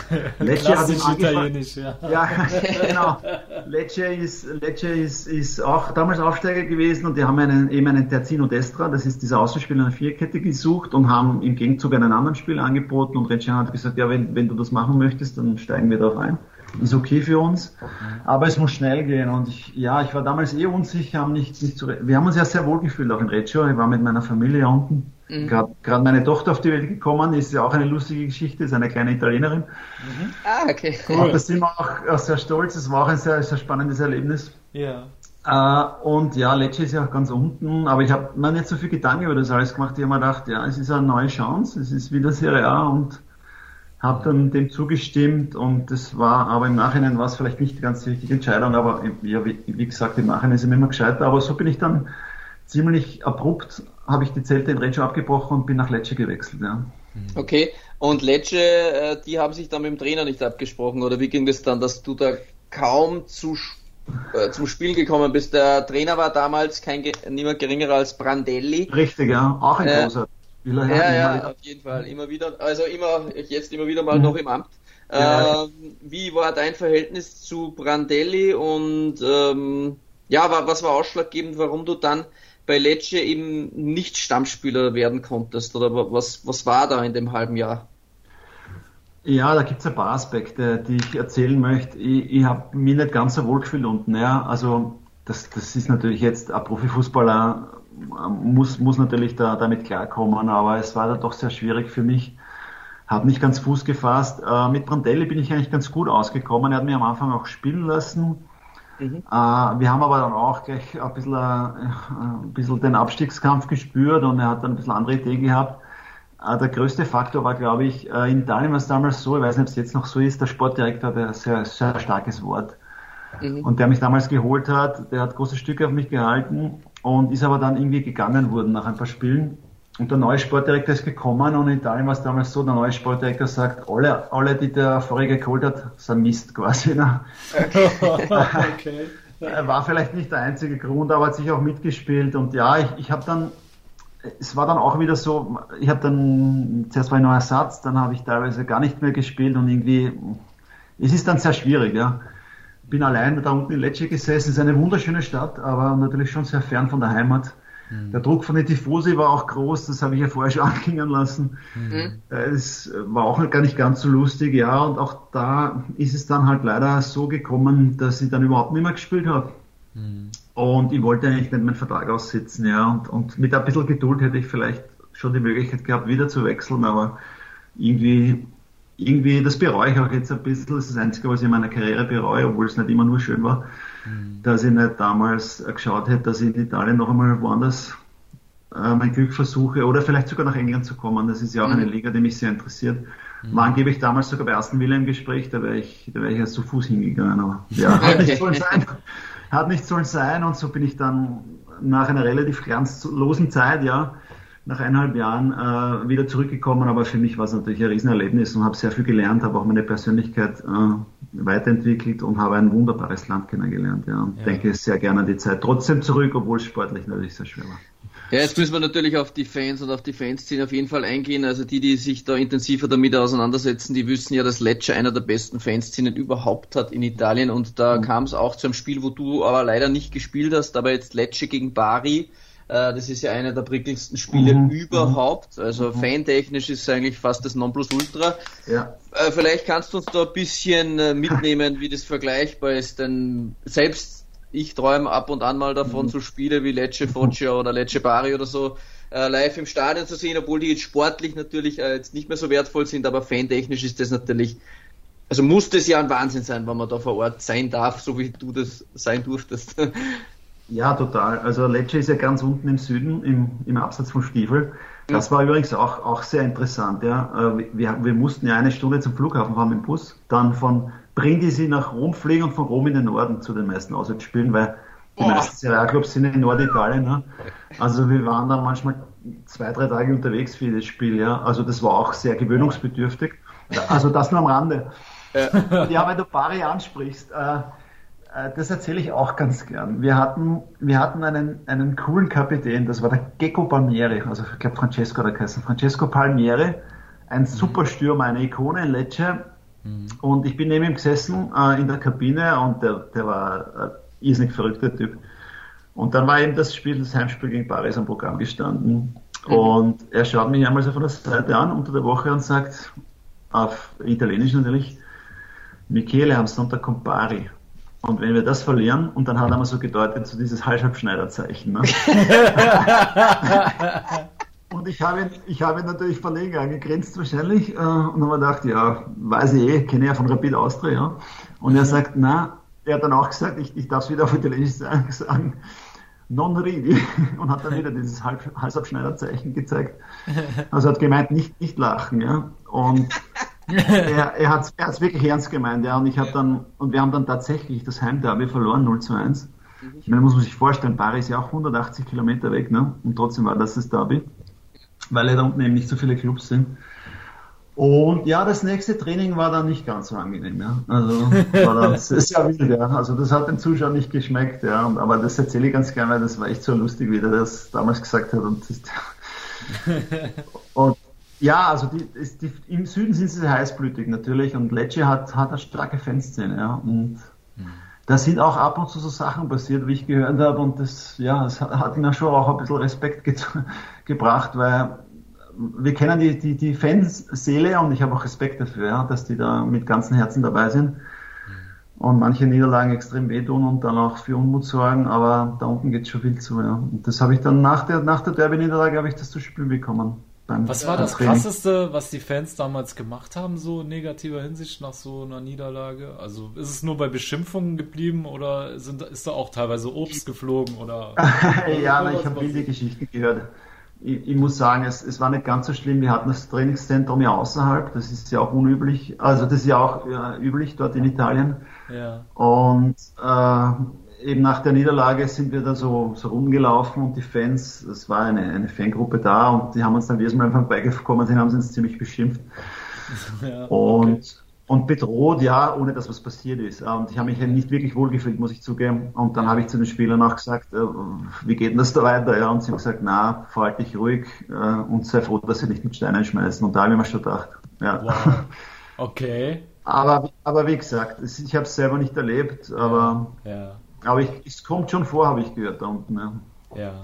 Lecce Klassisch italienisch, ja. Ja, genau. Lecce ist, Lecce ist, ist auch damals Aufsteiger gewesen und die haben einen, eben einen Terzino Destra, das ist dieser Außenspieler einer Vierkette gesucht und haben im Gegenzug einen anderen Spieler angeboten und Reggiano hat gesagt, ja, wenn, wenn du das machen möchtest, dann steigen wir darauf ein. Ist okay für uns, aber es muss schnell gehen und ich, ja, ich war damals eh unsicher, haben nicht, nicht zu, wir haben uns ja sehr wohl gefühlt auch in Reggio, ich war mit meiner Familie unten Mhm. Gerade meine Tochter auf die Welt gekommen, ist ja auch eine lustige Geschichte, ist eine kleine Italienerin. Mhm. Ah, okay. Cool. Und da sind wir auch sehr stolz, es war auch ein sehr, sehr spannendes Erlebnis. Ja. Uh, und ja, Lecce ist ja auch ganz unten, aber ich habe mir nicht so viel Gedanken über das alles gemacht. Ich habe mir gedacht, ja, es ist eine neue Chance, es ist wieder Serie A und habe dann dem zugestimmt und das war, aber im Nachhinein war es vielleicht nicht ganz die richtige Entscheidung, aber ja, wie, wie gesagt, im Nachhinein ist es immer gescheiter, aber so bin ich dann ziemlich abrupt habe ich die Zelte in Reggio abgebrochen und bin nach Lecce gewechselt. Ja. Mhm. Okay, und Lecce, äh, die haben sich dann mit dem Trainer nicht abgesprochen oder wie ging das dann, dass du da kaum zu, äh, zum Spiel gekommen bist? Der Trainer war damals kein niemand geringerer als Brandelli. Richtig, ja, auch ein äh, großer. Ja, ja, auf jeden Fall, immer wieder, also immer, jetzt immer wieder mal mhm. noch im Amt. Ja. Ähm, wie war dein Verhältnis zu Brandelli und ähm, ja, was war ausschlaggebend, warum du dann bei Lecce eben nicht Stammspieler werden konntest? Oder was, was war da in dem halben Jahr? Ja, da gibt es ein paar Aspekte, die ich erzählen möchte. Ich, ich habe mich nicht ganz so wohl gefühlt unten. Ja. Also das, das ist natürlich jetzt ein Profifußballer muss, muss natürlich da, damit klarkommen, aber es war da doch sehr schwierig für mich. Habe nicht ganz Fuß gefasst. Äh, mit Brandelli bin ich eigentlich ganz gut ausgekommen. Er hat mich am Anfang auch spielen lassen. Mhm. Äh, wir haben aber dann auch gleich ein bisschen, äh, ein bisschen den Abstiegskampf gespürt und er hat dann ein bisschen andere Ideen gehabt. Äh, der größte Faktor war, glaube ich, in Italien war es damals so, ich weiß nicht, ob es jetzt noch so ist, der Sportdirektor hat ein sehr, sehr starkes Wort. Mhm. Und der mich damals geholt hat, der hat große Stücke auf mich gehalten und ist aber dann irgendwie gegangen worden nach ein paar Spielen. Und der neue Sportdirektor ist gekommen und in Italien war es damals so, der neue Sportdirektor sagt, alle, alle die der vorige geholt hat, sind Mist quasi. Ne? okay. War vielleicht nicht der einzige Grund, aber hat sich auch mitgespielt und ja, ich, ich habe dann, es war dann auch wieder so, ich habe dann, zuerst war ich noch Ersatz, dann habe ich teilweise gar nicht mehr gespielt und irgendwie, es ist dann sehr schwierig, ja. Bin allein da unten in Lecce gesessen, es ist eine wunderschöne Stadt, aber natürlich schon sehr fern von der Heimat. Mhm. Der Druck von den Tifosi war auch groß, das habe ich ja vorher schon anklingen lassen. Mhm. Es war auch gar nicht ganz so lustig, ja, und auch da ist es dann halt leider so gekommen, dass ich dann überhaupt nicht mehr gespielt habe. Mhm. Und ich wollte eigentlich nicht meinen Vertrag aussitzen, ja, und, und mit ein bisschen Geduld hätte ich vielleicht schon die Möglichkeit gehabt, wieder zu wechseln, aber irgendwie, irgendwie, das bereue ich auch jetzt ein bisschen, das ist das Einzige, was ich in meiner Karriere bereue, obwohl es nicht immer nur schön war mhm. dass ich nicht damals geschaut hätte, dass ich in Italien noch einmal woanders äh, mein Glück versuche oder vielleicht sogar nach England zu kommen. Das ist ja auch mhm. eine Liga, die mich sehr interessiert. Mhm. War angeblich damals sogar bei Aston Villa im Gespräch, da wäre ich, da wäre ich erst zu Fuß hingegangen. Aber ja, hat nicht sollen sein. Hat nicht sollen sein und so bin ich dann nach einer relativ glanzlosen Zeit, ja, nach eineinhalb Jahren äh, wieder zurückgekommen, aber für mich war es natürlich ein Riesenerlebnis und habe sehr viel gelernt, habe auch meine Persönlichkeit äh, weiterentwickelt und habe ein wunderbares Land kennengelernt. Ja, und ja. denke sehr gerne an die Zeit trotzdem zurück, obwohl es sportlich natürlich sehr schwer war. Ja, jetzt müssen wir natürlich auf die Fans und auf die Fanszene auf jeden Fall eingehen. Also die, die sich da intensiver damit auseinandersetzen, die wissen ja, dass Lecce einer der besten Fanszenen überhaupt hat in Italien. Und da mhm. kam es auch zu einem Spiel, wo du aber leider nicht gespielt hast, aber jetzt Lecce gegen Bari das ist ja einer der prickelndsten Spiele mhm. überhaupt. Also mhm. fantechnisch ist es eigentlich fast das Nonplusultra. Ja. Äh, vielleicht kannst du uns da ein bisschen äh, mitnehmen, wie das vergleichbar ist, denn selbst ich träume ab und an mal davon, mhm. so Spiele wie Lecce Foggia oder Lecce Bari oder so live im Stadion zu sehen, obwohl die jetzt sportlich natürlich jetzt nicht mehr so wertvoll sind, aber fantechnisch ist das natürlich also muss das ja ein Wahnsinn sein, wenn man da vor Ort sein darf, so wie du das sein durftest. Ja, total. Also Lecce ist ja ganz unten im Süden, im, im Absatz von Stiefel. Das war übrigens auch, auch sehr interessant. Ja. Äh, wir, wir mussten ja eine Stunde zum Flughafen fahren mit dem Bus, dann von Brindisi nach Rom fliegen und von Rom in den Norden zu den meisten Auswärtsspielen, weil die oh. meisten Serie Clubs sind in Norditalien. Ne? Also wir waren dann manchmal zwei, drei Tage unterwegs für das Spiel. Ja. Also das war auch sehr gewöhnungsbedürftig. Also das nur am Rande. Ja, weil du Bari ansprichst. Äh, das erzähle ich auch ganz gern. Wir hatten, wir hatten einen, einen coolen Kapitän, das war der Gecko Palmieri, also ich glaube Francesco der heißen. Francesco Palmieri, ein mhm. super Stürmer, eine Ikone in Lecce. Mhm. Und ich bin neben ihm gesessen äh, in der Kabine und der, der war ein irrsinnig verrückter Typ. Und dann war eben das Spiel, das Heimspiel gegen Paris am Programm gestanden. Mhm. Und er schaut mich einmal so von der Seite an unter der Woche und sagt, auf Italienisch natürlich, Michele, am Sonntag kommt Bari. Und wenn wir das verlieren, und dann hat er mal so gedeutet, so dieses Halsabschneiderzeichen. Ne? und ich habe ihn, ich habe ihn natürlich verlegen angegrinst wahrscheinlich äh, und habe gedacht, ja, weiß ich eh, kenne ja von Rapid Austria. Ja. Und er sagt, na, er hat dann auch gesagt, ich, ich darf es wieder auf Italienisch sagen, non ridi und hat dann wieder dieses Halsabschneiderzeichen gezeigt. Also hat gemeint, nicht, nicht lachen, ja. Und er, er hat es wirklich ernst gemeint, ja. Und ich habe dann, und wir haben dann tatsächlich das Heimderby verloren, 0 zu 1. Ich meine, muss man sich vorstellen, Paris ist ja auch 180 Kilometer weg, ne? Und trotzdem war das das Derby, weil ja da unten eben nicht so viele Clubs sind. Und ja, das nächste Training war dann nicht ganz so angenehm, ja. Also war dann sehr wild, ja. Also das hat den Zuschauern nicht geschmeckt, ja. Aber das erzähle ich ganz gerne, weil das war echt so lustig, wie der das damals gesagt hat. Und, das, und ja, also die, die, im Süden sind sie heißblütig natürlich und Lecce hat, hat eine starke Fanszene, ja. Und mhm. da sind auch ab und zu so Sachen passiert, wie ich gehört habe, und das, ja, das hat, mir schon auch ein bisschen Respekt ge gebracht, weil wir kennen die, die, die Fanseele und ich habe auch Respekt dafür, ja, dass die da mit ganzem Herzen dabei sind mhm. und manche Niederlagen extrem wehtun und dann auch für Unmut sorgen, aber da unten geht schon viel zu. Ja. Und das habe ich dann nach der, nach der Derby-Niederlage habe ich das zu spüren bekommen. Was war das Training. krasseste, was die Fans damals gemacht haben, so in negativer Hinsicht nach so einer Niederlage? Also ist es nur bei Beschimpfungen geblieben oder sind, ist da auch teilweise Obst geflogen oder? ja, ich habe wilde Geschichten gehört. Ich, ich, muss sagen, es, es war nicht ganz so schlimm. Wir hatten das Trainingszentrum ja außerhalb. Das ist ja auch unüblich. Also das ist ja auch ja, üblich dort in Italien. Ja. Und äh, eben nach der Niederlage sind wir da so, so rumgelaufen und die Fans, es war eine, eine Fangruppe da und die haben uns dann jedes Mal einfach beigekommen sind, haben sie uns ziemlich beschimpft. Ja, und, okay. und bedroht, ja, ohne dass was passiert ist. Und ich habe mich nicht wirklich wohlgefühlt, muss ich zugeben. Und dann habe ich zu den Spielern auch gesagt, äh, wie geht denn das da weiter? Ja, und sie haben gesagt, na, verhalte dich ruhig äh, und sei froh, dass sie nicht mit Steinen schmeißen. Und da habe ich mir schon gedacht, ja. Wow. Okay. Aber, aber wie gesagt, ich habe es selber nicht erlebt, aber ja. Aber ich, es kommt schon vor, habe ich gehört da unten. Ja. ja.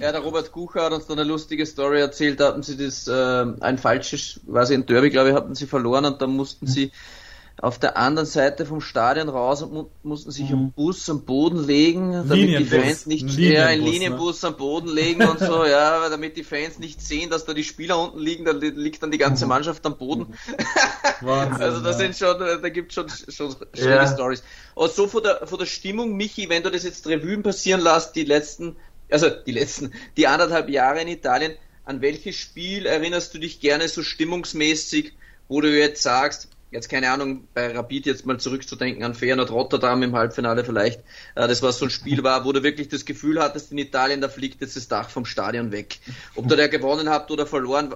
ja. der Robert Kucher hat uns dann eine lustige Story erzählt. Da hatten sie das, äh, ein falsches, weiß ich, ein Derby, glaube ich, hatten sie verloren und dann mussten sie auf der anderen Seite vom Stadion raus und mu mussten sich mhm. Bus am Boden legen, damit die Fans nicht ja, ein Linienbus ne? am Boden legen und so, ja, damit die Fans nicht sehen, dass da die Spieler unten liegen, da liegt dann die ganze mhm. Mannschaft am Boden. Wahnsinn, also da ja. sind schon, da gibt schon schon schöne ja. Stories. Und so von der von der Stimmung, Michi, wenn du das jetzt Revuen passieren lässt, die letzten, also die letzten, die anderthalb Jahre in Italien, an welches Spiel erinnerst du dich gerne so stimmungsmäßig, wo du jetzt sagst, jetzt keine Ahnung, bei Rapid jetzt mal zurückzudenken an Feyenoord Rotterdam im Halbfinale vielleicht, äh, das war so ein Spiel war, wo du wirklich das Gefühl hattest, in Italien, da fliegt jetzt das Dach vom Stadion weg. Ob du der gewonnen habt oder verloren,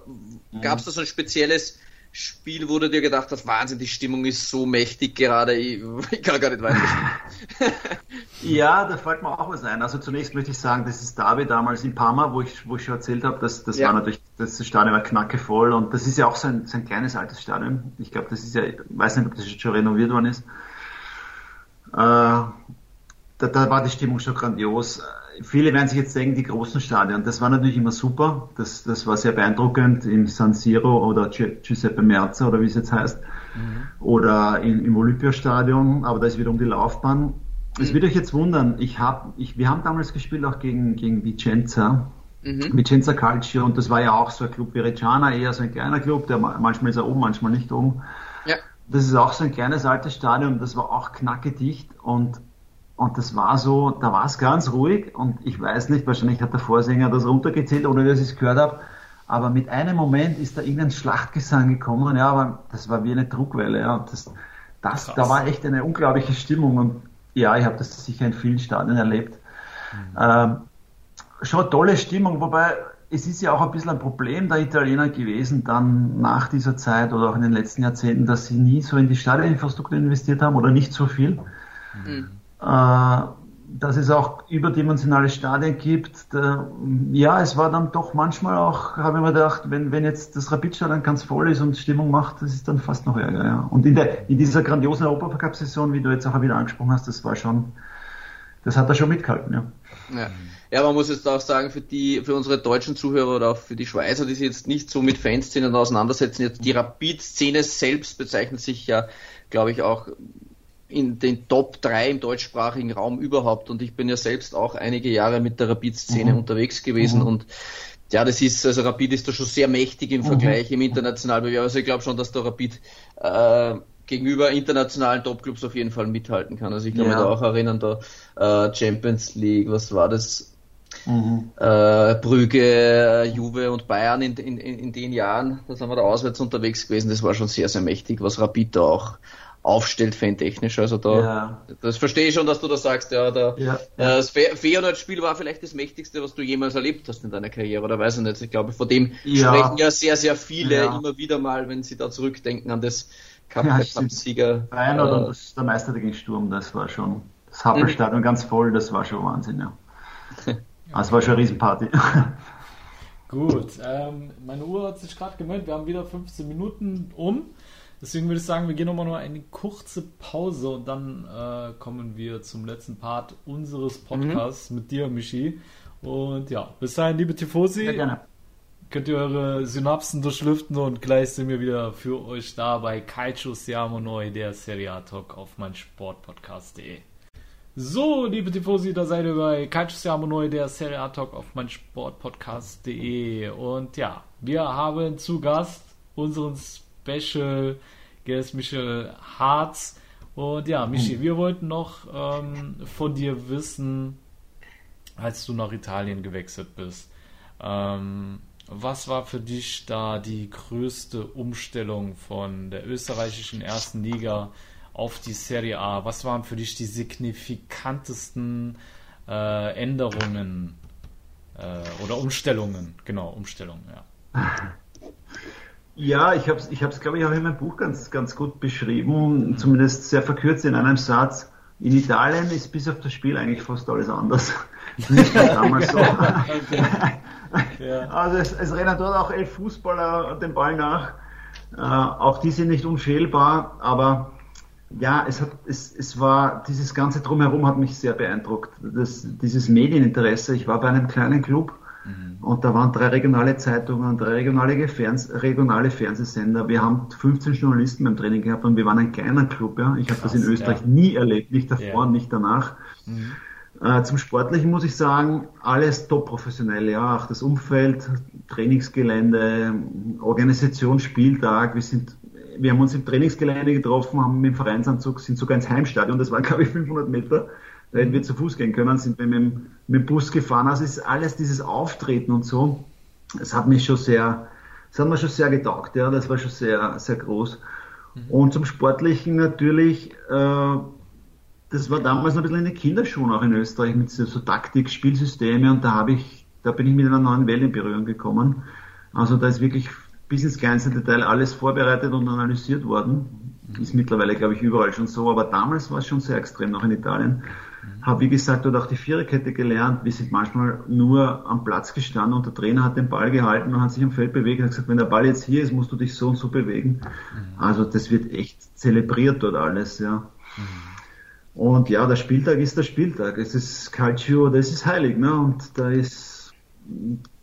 gab es da so ein spezielles Spiel, du dir gedacht hast, Wahnsinn, die Stimmung ist so mächtig gerade, ich, ich kann gar nicht weiter. ja, da fällt mir auch was ein. Also zunächst möchte ich sagen, das ist Derby damals in Parma, wo ich, wo ich schon erzählt habe, dass das ja. war natürlich, das Stadion war knackevoll und das ist ja auch so ein, so ein kleines altes Stadion. Ich glaube, das ist ja, ich weiß nicht, ob das jetzt schon renoviert worden ist. Äh, da, da war die Stimmung schon grandios viele werden sich jetzt denken, die großen Stadien, das war natürlich immer super. Das, das war sehr beeindruckend im San Siro oder Giuseppe Merza oder wie es jetzt heißt. Mhm. Oder in, im Olympiastadion, aber da ist wiederum die Laufbahn. Es mhm. wird euch jetzt wundern, ich hab, ich, wir haben damals gespielt auch gegen, gegen Vicenza. Mhm. Vicenza Calcio und das war ja auch so ein Club wie Reggiana, eher so ein kleiner Club, der manchmal ist er oben, manchmal nicht oben. Ja. Das ist auch so ein kleines altes Stadion, das war auch knackedicht und und das war so, da war es ganz ruhig und ich weiß nicht, wahrscheinlich hat der Vorsänger das runtergezählt, ohne dass ich es gehört habe. Aber mit einem Moment ist da irgendein Schlachtgesang gekommen, ja, aber das war wie eine Druckwelle, ja. Das, das, da war echt eine unglaubliche Stimmung und ja, ich habe das sicher in vielen Stadien erlebt. Mhm. Ähm, schon tolle Stimmung, wobei es ist ja auch ein bisschen ein Problem der Italiener gewesen, dann nach dieser Zeit oder auch in den letzten Jahrzehnten, dass sie nie so in die Stadioninfrastruktur investiert haben oder nicht so viel. Mhm. Äh, dass es auch überdimensionale Stadien gibt. Ja, es war dann doch manchmal auch, habe ich mir gedacht, wenn, wenn jetzt das Rapidstadion ganz voll ist und Stimmung macht, das ist dann fast noch ärger. Ja. Und in, der, in dieser grandiosen Europacup-Saison, wie du jetzt auch wieder angesprochen hast, das war schon, das hat er schon mitgehalten. Ja. ja. Ja, man muss jetzt auch sagen, für die, für unsere deutschen Zuhörer oder auch für die Schweizer, die sich jetzt nicht so mit Fanszenen auseinandersetzen, jetzt die Rapid-Szene selbst bezeichnet sich ja, glaube ich, auch in den Top 3 im deutschsprachigen Raum überhaupt. Und ich bin ja selbst auch einige Jahre mit der Rapid-Szene mhm. unterwegs gewesen mhm. und ja, das ist, also Rapid ist da schon sehr mächtig im mhm. Vergleich im internationalen Bewerb. Also ich glaube schon, dass der Rapid äh, gegenüber internationalen Topclubs auf jeden Fall mithalten kann. Also ich kann ja. mich da auch erinnern, da äh, Champions League, was war das? Mhm. Äh, Brügge, Juve und Bayern in, in, in den Jahren, da sind wir da auswärts unterwegs gewesen, das war schon sehr, sehr mächtig, was Rapid da auch aufstellt, fantechnisch. Also da, ja. das verstehe ich schon, dass du da sagst, ja, da, ja. Äh, das Feyenoord-Spiel war vielleicht das mächtigste, was du jemals erlebt hast in deiner Karriere, oder weiß ich nicht. Ich glaube, vor dem ja. sprechen ja sehr, sehr viele immer wieder mal, wenn sie da zurückdenken an das Cup, ja, Cup-Sieger. Feyenoord äh, und der Meister gegen Sturm, das war schon, das Happelstadion ganz voll, das war schon Wahnsinn, ja. Das war schon eine Riesenparty. Gut, ähm, meine Uhr hat sich gerade gemeldet, wir haben wieder 15 Minuten um. Deswegen würde ich sagen, wir gehen nochmal nur eine kurze Pause und dann äh, kommen wir zum letzten Part unseres Podcasts mhm. mit dir, Michi. Und ja, bis dahin, liebe Tifosi. Sehr gerne. Könnt ihr eure Synapsen durchlüften und gleich sind wir wieder für euch da bei Kaicho Siamo Neu, der Serie A Talk auf mein Sportpodcast.de. So, liebe Tifosi, da seid ihr bei Kaicho Siamo Neu, der Serie A Talk auf mein Sportpodcast.de. Und ja, wir haben zu Gast unseren Special Guest Michel Harz. Und ja, Michi, wir wollten noch ähm, von dir wissen, als du nach Italien gewechselt bist, ähm, was war für dich da die größte Umstellung von der österreichischen ersten Liga auf die Serie A? Was waren für dich die signifikantesten äh, Änderungen äh, oder Umstellungen? Genau, Umstellungen, ja. Ja, ich habe es, ich hab's, glaube ich, auch in meinem Buch ganz, ganz gut beschrieben, zumindest sehr verkürzt in einem Satz. In Italien ist bis auf das Spiel eigentlich fast alles anders. Nicht damals so. Also es, es, rennen dort auch elf Fußballer den Ball nach. Äh, auch die sind nicht unfehlbar, aber ja, es hat, es, es war, dieses ganze Drumherum hat mich sehr beeindruckt. Das, dieses Medieninteresse. Ich war bei einem kleinen Club Mhm. Und da waren drei regionale Zeitungen, drei regionale, Fernseh regionale Fernsehsender. Wir haben 15 Journalisten beim Training gehabt und wir waren ein kleiner Club. Ja. Ich habe das in Österreich ja. nie erlebt, nicht davor ja. nicht danach. Mhm. Äh, zum Sportlichen muss ich sagen, alles top professionell. Ja, auch das Umfeld, Trainingsgelände, Organisation, Spieltag. Wir sind wir haben uns im Trainingsgelände getroffen, haben dem Vereinsanzug, sind sogar ins Heimstadion, das waren glaube ich 500 Meter, da hätten wir zu Fuß gehen können, sind wir mit dem, mit dem Bus gefahren. Also ist alles dieses Auftreten und so, das hat mich schon sehr, das hat mir schon sehr getaugt, ja, das war schon sehr, sehr groß. Mhm. Und zum Sportlichen natürlich, äh, das war damals noch ein bisschen in den Kinderschuhen auch in Österreich mit so, so Taktik, Spielsysteme und da habe ich, da bin ich mit einer neuen Welle in Berührung gekommen. Also da ist wirklich bis ins kleinste Detail alles vorbereitet und analysiert worden. Ist mittlerweile, glaube ich, überall schon so, aber damals war es schon sehr extrem, noch in Italien. Habe, wie gesagt, dort auch die Viererkette gelernt. Wir sind manchmal nur am Platz gestanden und der Trainer hat den Ball gehalten und hat sich am Feld bewegt und hat gesagt, wenn der Ball jetzt hier ist, musst du dich so und so bewegen. Mhm. Also das wird echt zelebriert dort alles, ja. Mhm. Und ja, der Spieltag ist der Spieltag. Es ist Calcio, das ist heilig, ne? Und da ist,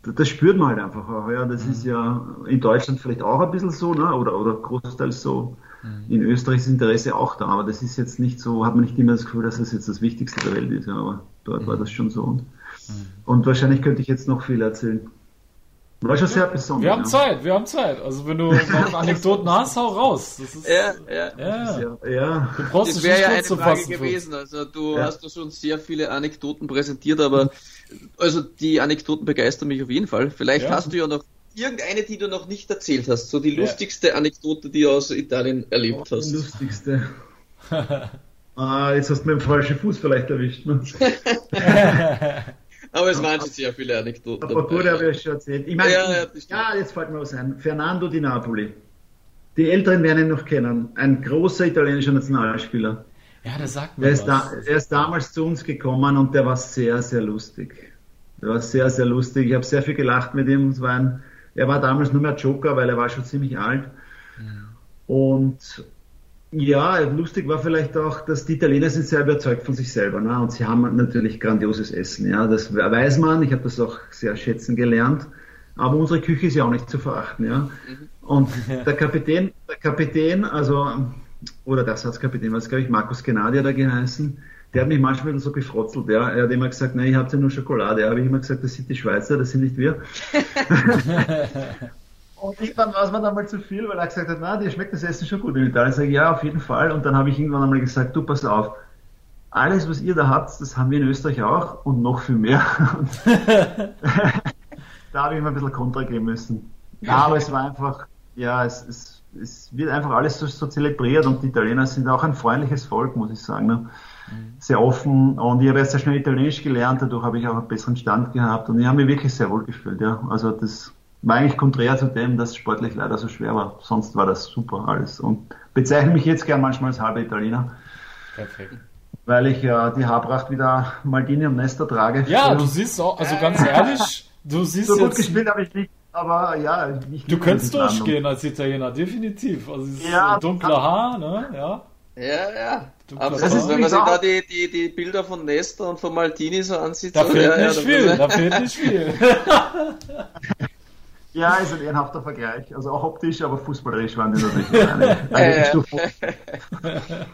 das spürt man halt einfach auch, ja. Das ist ja in Deutschland vielleicht auch ein bisschen so, ne? Oder, oder großteils so. In Österreich ist Interesse auch da, aber das ist jetzt nicht so, hat man nicht immer das Gefühl, dass das jetzt das Wichtigste der Welt ist, ja, aber dort mhm. war das schon so. Und, mhm. und wahrscheinlich könnte ich jetzt noch viel erzählen. War schon sehr besonders. Wir haben ja. Zeit, wir haben Zeit. Also wenn du noch Anekdoten hast, hau raus. Das ist, ja, ja. ja. ja. Du brauchst das wäre ja eine Frage gewesen. Also du ja. hast da schon sehr viele Anekdoten präsentiert, aber also die Anekdoten begeistern mich auf jeden Fall. Vielleicht hast du ja noch irgendeine, die du noch nicht erzählt hast? So die lustigste ja. Anekdote, die du aus Italien erlebt oh, hast. Die lustigste. ah, jetzt hast du mit dem falschen Fuß vielleicht erwischt. Ne? Aber es waren schon sehr viele Anekdoten. Aber gut, habe ich schon erzählt. Ich meine, ja, ja, ja, jetzt fällt mir was ein. Fernando Di Napoli. Die Älteren werden ihn noch kennen. Ein großer italienischer Nationalspieler. Ja, der sagt mir der ist, da, er ist damals zu uns gekommen und der war sehr, sehr lustig. Der war sehr, sehr lustig. Ich habe sehr viel gelacht mit ihm. Es war ein, er war damals nur mehr Joker, weil er war schon ziemlich alt. Mhm. Und ja, lustig war vielleicht auch, dass die Italiener sind sehr überzeugt von sich selber. Ne? Und sie haben natürlich grandioses Essen. Ja, das weiß man. Ich habe das auch sehr schätzen gelernt. Aber unsere Küche ist ja auch nicht zu verachten. Ja. Mhm. Und der Kapitän, der Kapitän, also oder der Ersatzkapitän, was glaube ich, Markus Genadi hat er geheißen, der hat mich manchmal so gefrotzelt, ja. Er hat immer gesagt, nein, ich habe ja nur Schokolade. Ja, habe ich immer gesagt, das sind die Schweizer, das sind nicht wir. und irgendwann war es mir dann mal zu viel, weil er gesagt hat, na, dir schmeckt das Essen schon gut in Italien. Ich sage, ja, auf jeden Fall. Und dann habe ich irgendwann einmal gesagt, du, pass auf, alles, was ihr da habt, das haben wir in Österreich auch und noch viel mehr. da habe ich immer ein bisschen Kontra geben müssen. Ja, aber es war einfach, ja, es, es, es wird einfach alles so, so, zelebriert und die Italiener sind auch ein freundliches Volk, muss ich sagen. Ne? Mhm. Sehr offen und ich habe jetzt sehr schnell Italienisch gelernt, dadurch habe ich auch einen besseren Stand gehabt und ich habe mich wirklich sehr wohl gefühlt. Ja. Also das war eigentlich konträr zu dem, dass sportlich leider so schwer war. Sonst war das super alles und bezeichne mich jetzt gern manchmal als halber Italiener. Perfekt. Weil ich ja die Haarpracht wieder Maldini und Nesta trage. Ja, du siehst auch, also ganz ehrlich, du siehst so gut jetzt, gespielt habe ich nicht aber ja, ich Du könntest durchgehen als Italiener, definitiv. Also es ja, dunkler Haar, ne? Ja. Ja, ja. Aber das ist, wenn man sich da die, die, die Bilder von Nesta und von Maltini so ansieht, da so, fehlt ja, nicht ja, viel, da fehlt nicht viel. ja, ist ein ehrenhafter Vergleich. Also auch optisch, aber fußballerisch waren die natürlich eine, eine Stufe.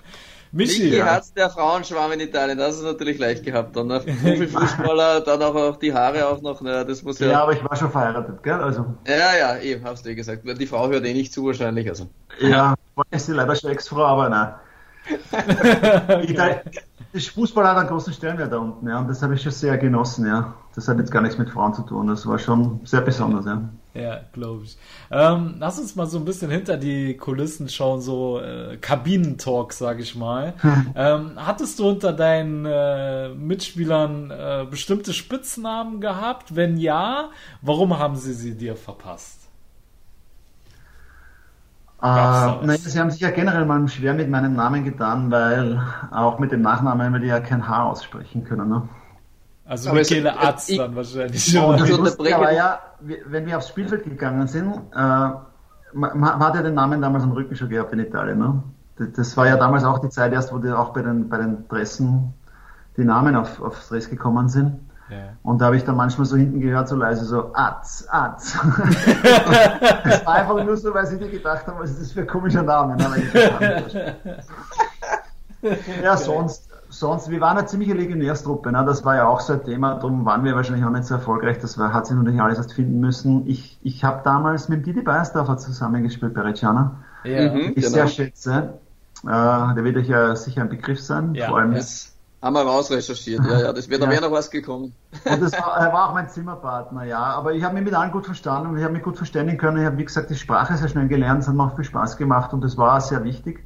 Michi, Michi ja. hat der Frauenschwarm in Italien, das ist natürlich leicht gehabt. Dann der Profifußballer, dann auch, auch die Haare auch noch. Ne, das muss ja, ja, aber ich war schon verheiratet, gell? Also. Ja, ja, eben, hast du eh gesagt. Die Frau hört eh nicht zu wahrscheinlich. Also. Ja, ist sie leider schon Ex-Frau, aber nein. das Fußball hat einen großen Stellenwert da unten, ja, und das habe ich schon sehr genossen, ja. Das hat jetzt gar nichts mit Frauen zu tun, das war schon sehr besonders, ja. Ja, glaube ich. Ähm, lass uns mal so ein bisschen hinter die Kulissen schauen, so äh, Kabinentalk, sag ich mal. ähm, hattest du unter deinen äh, Mitspielern äh, bestimmte Spitznamen gehabt? Wenn ja, warum haben sie sie dir verpasst? Äh, nein, sie haben sich ja generell mal schwer mit meinem Namen getan, weil auch mit dem Nachnamen wir ja kein H aussprechen können. Ne? Also aber Michele Arzt ich, dann wahrscheinlich. Und das Lustige war ja, wenn wir aufs Spielfeld gegangen sind, äh, man, man, hat ja den Namen damals am Rücken schon gehabt in Italien. Ne? Das, das, war ja damals auch die Zeit erst, wo die auch bei den, bei den Dressen die Namen auf, aufs Dress gekommen sind. Ja. Und da habe ich dann manchmal so hinten gehört, so leise so, Atz, Atz. das war einfach nur so, weil sie dir gedacht haben, was ist das für ein komischer Name. ja, sonst, sonst, wir waren eine ziemliche Legionärstruppe, ne? das war ja auch so ein Thema, darum waren wir wahrscheinlich auch nicht so erfolgreich, das war, hat sich natürlich alles erst finden müssen. Ich, ich habe damals mit Didi Beisdorfer zusammengespielt bei Reggiana, ja, mhm, ich genau. sehr schätze. Äh, der wird euch ja sicher ein Begriff sein, ja, vor allem. Yes. Haben wir rausrecherchiert, ja, ja, das wird, ja. da wäre noch was gekommen. Und das war, er war auch mein Zimmerpartner, ja, aber ich habe mich mit allen gut verstanden und ich habe mich gut verständigen können. Ich habe, wie gesagt, die Sprache sehr schnell gelernt, es hat mir auch viel Spaß gemacht und das war sehr wichtig.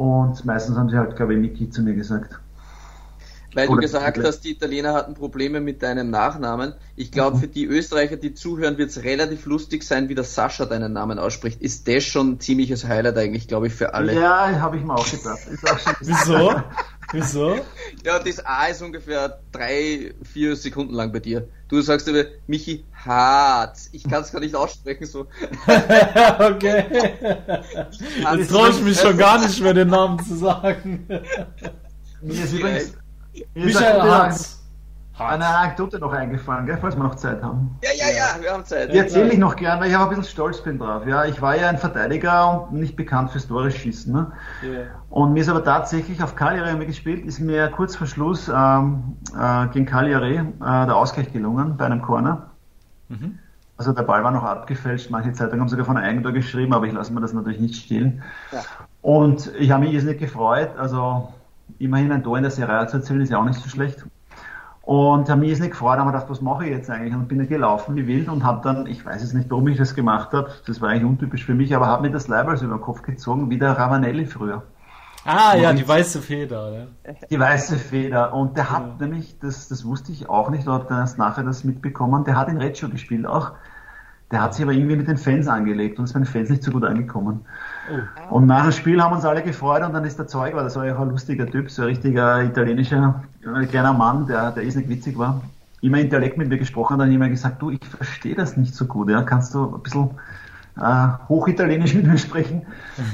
Und meistens haben sie halt, glaube ich, Miki zu mir gesagt. Weil Oder du gesagt hast, die Italiener hatten Probleme mit deinem Nachnamen. Ich glaube, mhm. für die Österreicher, die zuhören, wird es relativ lustig sein, wie der Sascha deinen Namen ausspricht. Ist das schon ein ziemliches Highlight eigentlich, glaube ich, für alle? Ja, habe ich mir auch gedacht. Auch Wieso? Wieso? Ja, das A ist ungefähr drei, vier Sekunden lang bei dir. Du sagst aber Michi Hartz. Ich kann es gar nicht aussprechen so. okay. Jetzt traue ich mich schon gar nicht mehr, den Namen zu sagen. Mir ist übrigens, Michael Hartz. Eine Anekdote noch eingefallen, gell, falls wir noch Zeit haben. Ja, ja, ja, wir haben Zeit. Die erzähle ich noch gerne, weil ich auch ein bisschen stolz bin drauf. Ja, ich war ja ein Verteidiger und nicht bekannt fürs Tore schießen. Ne? Yeah. Und mir ist aber tatsächlich auf Cagliari gespielt, ist mir kurz vor Schluss ähm, äh, gegen Cagliari äh, der Ausgleich gelungen bei einem Corner. Mhm. Also der Ball war noch abgefälscht, manche Zeitungen haben sogar von einem Eigentor geschrieben, aber ich lasse mir das natürlich nicht stehlen. Ja. Und ich habe mich jetzt nicht gefreut, also immerhin ein Tor in der Serie zu erzielen, ist ja auch nicht so schlecht. Und habe mich nicht gefreut, aber gedacht, was mache ich jetzt eigentlich? Und bin gelaufen wie wild und habe dann, ich weiß jetzt nicht, warum ich das gemacht habe, das war eigentlich untypisch für mich, aber habe mir das Leibweiß über den Kopf gezogen, wie der Ravanelli früher. Ah, und ja, die weiße Feder. Ja. Die weiße Feder. Und der hat ja. nämlich, das, das wusste ich auch nicht, oder erst nachher das mitbekommen, der hat in Reggio gespielt auch. Der hat sich aber irgendwie mit den Fans angelegt und ist bei den Fans nicht so gut angekommen. Oh. Und nach dem Spiel haben uns alle gefreut und dann ist der Zeug, weil das war ja auch ein lustiger Typ, so ein richtiger italienischer äh, kleiner Mann, der, der ist nicht witzig war, immer in Dialekt mit mir gesprochen und dann immer gesagt, du, ich verstehe das nicht so gut, ja, kannst du ein bisschen äh, Hochitalienisch mit mir sprechen.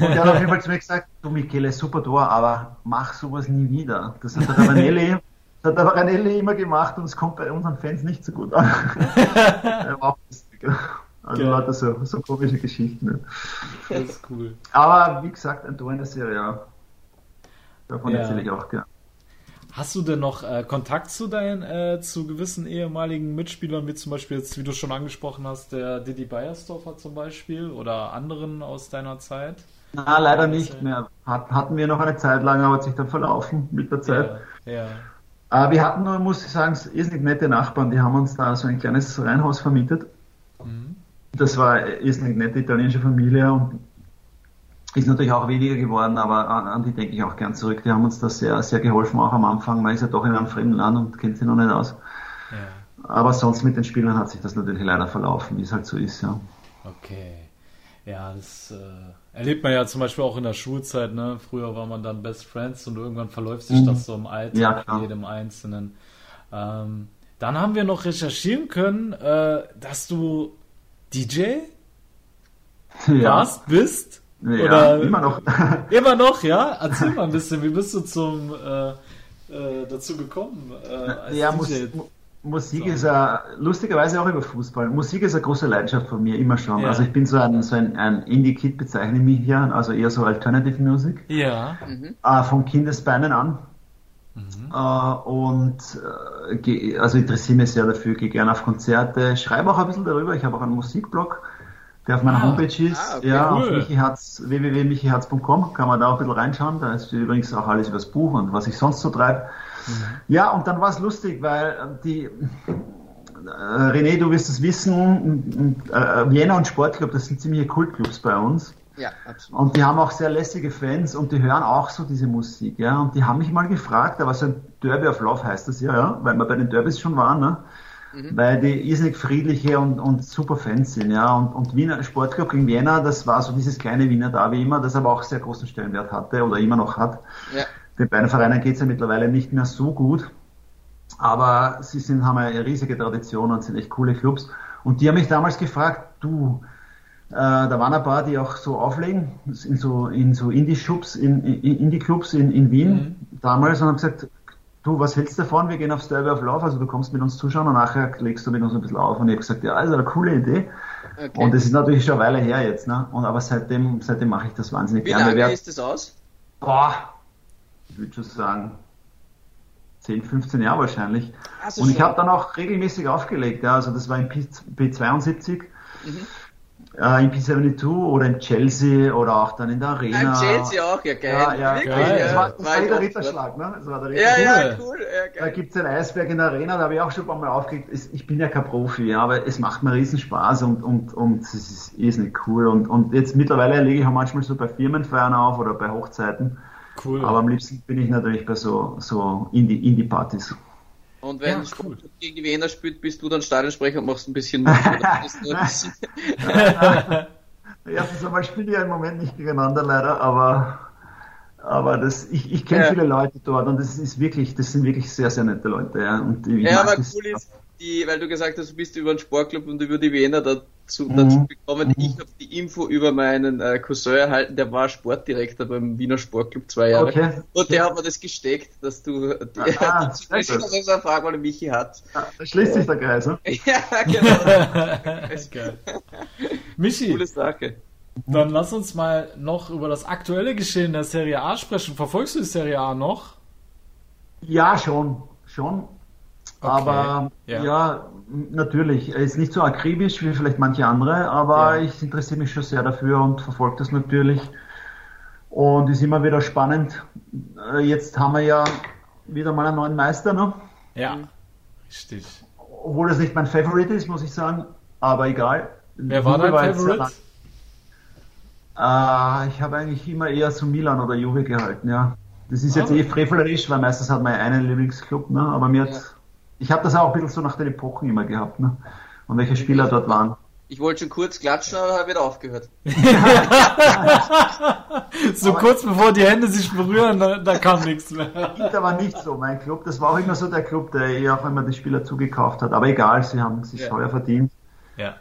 Und er hat auf jeden Fall zu mir gesagt, du Michele, super Tor, aber mach sowas nie wieder. Das hat der Ravanelli, das hat der Ravanelli immer gemacht und es kommt bei unseren Fans nicht so gut an. er. Also Geil. lauter so, so komische Geschichten. Das ist cool. Aber wie gesagt, ein Tor in der Serie, Davon ja. erzähle ich auch gerne. Hast du denn noch äh, Kontakt zu deinen, äh, zu gewissen ehemaligen Mitspielern, wie zum Beispiel jetzt, wie du schon angesprochen hast, der Didi Beiersdorfer zum Beispiel oder anderen aus deiner Zeit? Na, leider nicht mehr. Hat, hatten wir noch eine Zeit lang, aber hat sich dann verlaufen mit der Zeit. Ja, ja. Aber wir hatten nur, muss ich sagen, irrsinnig nette Nachbarn, die haben uns da so ein kleines Reihenhaus vermietet. Das war eine irrsinnig nette italienische Familie und ist natürlich auch weniger geworden, aber an, an die denke ich auch gern zurück. Die haben uns da sehr, sehr geholfen, auch am Anfang. Man ist ja doch in einem fremden Land und kennt sie noch nicht aus. Ja. Aber sonst mit den Spielern hat sich das natürlich leider verlaufen, wie es halt so ist, ja. Okay. Ja, das äh, erlebt man ja zum Beispiel auch in der Schulzeit, ne? Früher war man dann Best Friends und irgendwann verläuft sich mhm. das so im Alter ja, jedem Einzelnen. Ähm, dann haben wir noch recherchieren können, äh, dass du DJ ja. warst, bist ja, Oder immer noch. immer noch, ja? Erzähl mal ein bisschen, wie bist du zum äh, äh, dazu gekommen? Äh, ja, Mus Musik so. ist ja lustigerweise auch über Fußball. Musik ist eine große Leidenschaft von mir, immer schon. Ja. Also ich bin so ein, so ein, ein Indie-Kid, bezeichne mich hier, also eher so Alternative Music. Ja. Mhm. Äh, von Kindesbeinen an. Mhm. Uh, und uh, also interessiere mich sehr dafür, gehe gerne auf Konzerte, schreibe auch ein bisschen darüber. Ich habe auch einen Musikblog der auf meiner ah, Homepage ist. Ah, okay, ja, cool. auf www.michiherz.com kann man da auch ein bisschen reinschauen. Da ist übrigens auch alles über das Buch und was ich sonst so treibe. Mhm. Ja, und dann war es lustig, weil die äh, René, du wirst es wissen, äh, Vienna und Sportclub, das sind ziemliche Kultclubs bei uns. Ja, absolut. Und die haben auch sehr lässige Fans und die hören auch so diese Musik, ja. Und die haben mich mal gefragt, aber so ein Derby of Love heißt das ja, ja, weil wir bei den Derbys schon waren, ne? mhm. weil die irrsinnig friedliche und, und super Fans sind. Ja. Und, und Wiener Sportclub gegen Vienna, das war so dieses kleine Wiener da wie immer, das aber auch sehr großen Stellenwert hatte oder immer noch hat. Ja. Den beiden Vereinen geht es ja mittlerweile nicht mehr so gut, aber sie sind, haben eine riesige Tradition und sind echt coole Clubs. Und die haben mich damals gefragt, du, äh, da waren ein paar, die auch so auflegen, in so, in so Indie-Shops, in, in Indie-Clubs in, in Wien mhm. damals und haben gesagt, du, was hältst du davon? Wir gehen aufs Derby of Love, also du kommst mit uns zuschauen und nachher legst du mit uns ein bisschen auf. Und ich habe gesagt, ja, ist eine coole Idee. Okay. Und das ist natürlich schon eine Weile her jetzt, ne? Und aber seitdem, seitdem mache ich das wahnsinnig Wie gerne. Wie lange ist das aus? Boah, ich würde schon sagen 10, 15 Jahre wahrscheinlich. Also und ich habe dann auch regelmäßig aufgelegt, ja, also das war in P, P72. Mhm äh, in P72 oder in Chelsea oder auch dann in der Arena. In Chelsea auch, ja geil. Ja, ja, Wirklich, geil. Das war, das war der Ritterschlag, ne? Das war der Ritterschlag. Ja, ja, cool. Ja, geil. Da gibt's ein Eisberg in der Arena, da habe ich auch schon ein paar Mal aufgelegt. Ich bin ja kein Profi, ja, aber es macht mir riesen Spaß und, und, und es ist irrsinnig cool. Und, und jetzt mittlerweile lege ich auch manchmal so bei Firmenfeiern auf oder bei Hochzeiten. Cool. Aber am liebsten bin ich natürlich bei so, so Indie-Partys. Indie und wenn ja, cool. gegen die Wiener spielt, bist du dann Stadionsprecher und machst ein bisschen Mut. Erstens einmal spielen die ja im Moment nicht gegeneinander leider, aber, aber das, ich, ich kenne ja. viele Leute dort und das ist wirklich, das sind wirklich sehr, sehr nette Leute. Ja, und ja aber cool ist, die, weil du gesagt hast, du bist über einen Sportclub und über die Wiener dazu, mhm. dazu gekommen. Mhm. Ich habe die Info über meinen äh, Cousin erhalten, der war Sportdirektor beim Wiener Sportclub zwei Jahre. Okay. Und der hat mir das gesteckt, dass du die, ah, die, die, die, eine Frage, weil Michi hat. Ah, da schließt sich der Kreis, ne? ja, genau. Geil. Michi. Coole Sache. Dann lass uns mal noch über das aktuelle Geschehen der Serie A sprechen. Verfolgst du die Serie A noch? Ja, schon. Schon. Aber ja. ja. Natürlich, er ist nicht so akribisch wie vielleicht manche andere, aber ja. ich interessiere mich schon sehr dafür und verfolge das natürlich. Und ist immer wieder spannend. Äh, jetzt haben wir ja wieder mal einen neuen Meister, ne? Ja, richtig. Obwohl das nicht mein Favorite ist, muss ich sagen, aber egal. Wer war dein war Favorite? Äh, ich habe eigentlich immer eher zu Milan oder Juve gehalten, ja. Das ist jetzt ah. eh frevelerisch, weil meistens hat man einen Lieblingsclub, ne? aber mir ja. hat ich habe das auch ein bisschen so nach den Epochen immer gehabt, ne? Und welche Spieler dort waren. Ich wollte schon kurz klatschen, aber habe wieder aufgehört. so aber kurz bevor die Hände sich berühren, da, da kam nichts mehr. Das aber nicht so, mein Club. Das war auch immer so der Club, der eh auch immer die Spieler zugekauft hat. Aber egal, sie haben sich ja. teuer verdient. Ja.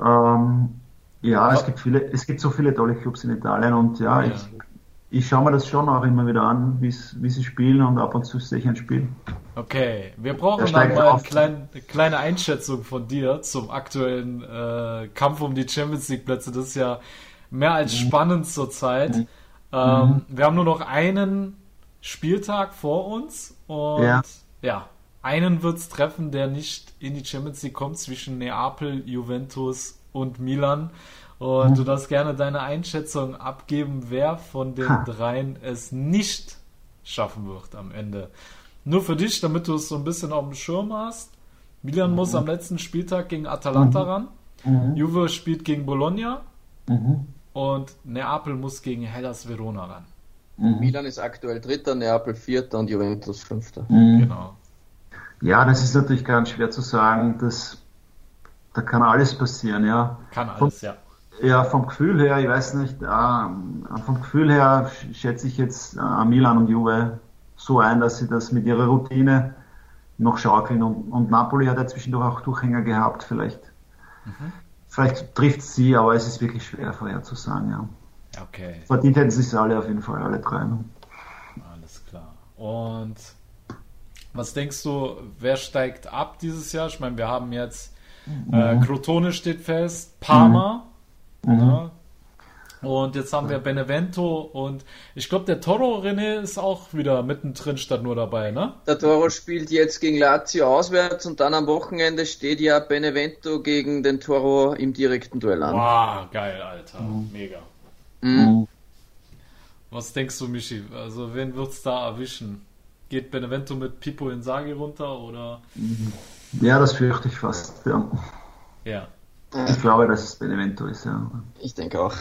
Ähm, ja, es gibt viele, es gibt so viele tolle Clubs in Italien und ja, ja. ich ich schaue mir das schon auch immer wieder an, wie sie spielen und ab und zu sehe ich ein Spiel. Okay, wir brauchen dann mal eine kleine, kleine Einschätzung von dir zum aktuellen äh, Kampf um die Champions League Plätze. Das ist ja mehr als mhm. spannend zurzeit. Mhm. Ähm, mhm. Wir haben nur noch einen Spieltag vor uns und ja, ja einen wird es treffen, der nicht in die Champions League kommt zwischen Neapel, Juventus und Milan. Und mhm. du darfst gerne deine Einschätzung abgeben, wer von den ha. dreien es nicht schaffen wird am Ende. Nur für dich, damit du es so ein bisschen auf dem Schirm hast. Milan mhm. muss am letzten Spieltag gegen Atalanta mhm. ran. Mhm. Juve spielt gegen Bologna. Mhm. Und Neapel muss gegen Hellas Verona ran. Mhm. Milan ist aktuell Dritter, Neapel Vierter und Juventus Fünfter. Genau. Ja, das ist natürlich ganz schwer zu sagen. Das, da kann alles passieren, ja. Kann alles, Von, ja. Ja, vom Gefühl her, ich weiß nicht, äh, vom Gefühl her schätze ich jetzt äh, Milan und Juve so ein, dass sie das mit ihrer Routine noch schaukeln und, und Napoli hat ja zwischendurch auch Durchhänger gehabt, vielleicht. Mhm. Vielleicht trifft sie, aber es ist wirklich schwer vorherzusagen, ja. Okay. Verdient hätten sie es alle auf jeden Fall, alle drei. Ne? Alles klar. Und was denkst du, wer steigt ab dieses Jahr? Ich meine, wir haben jetzt äh, mhm. Crotone steht fest, Parma. Mhm Mhm. Ja. Und jetzt haben wir Benevento und ich glaube, der Toro René ist auch wieder mittendrin statt nur dabei, ne? Der Toro spielt jetzt gegen Lazio auswärts und dann am Wochenende steht ja Benevento gegen den Toro im direkten Duell an. Wow, geil, Alter. Mhm. Mega. Mhm. Was denkst du, Michi? Also, wen wird's da erwischen? Geht Benevento mit Pipo Insagi runter oder? Ja, das fürchte ich fast, ja. Ja. Ich glaube, dass es Benevento ist, ja. Ich denke auch.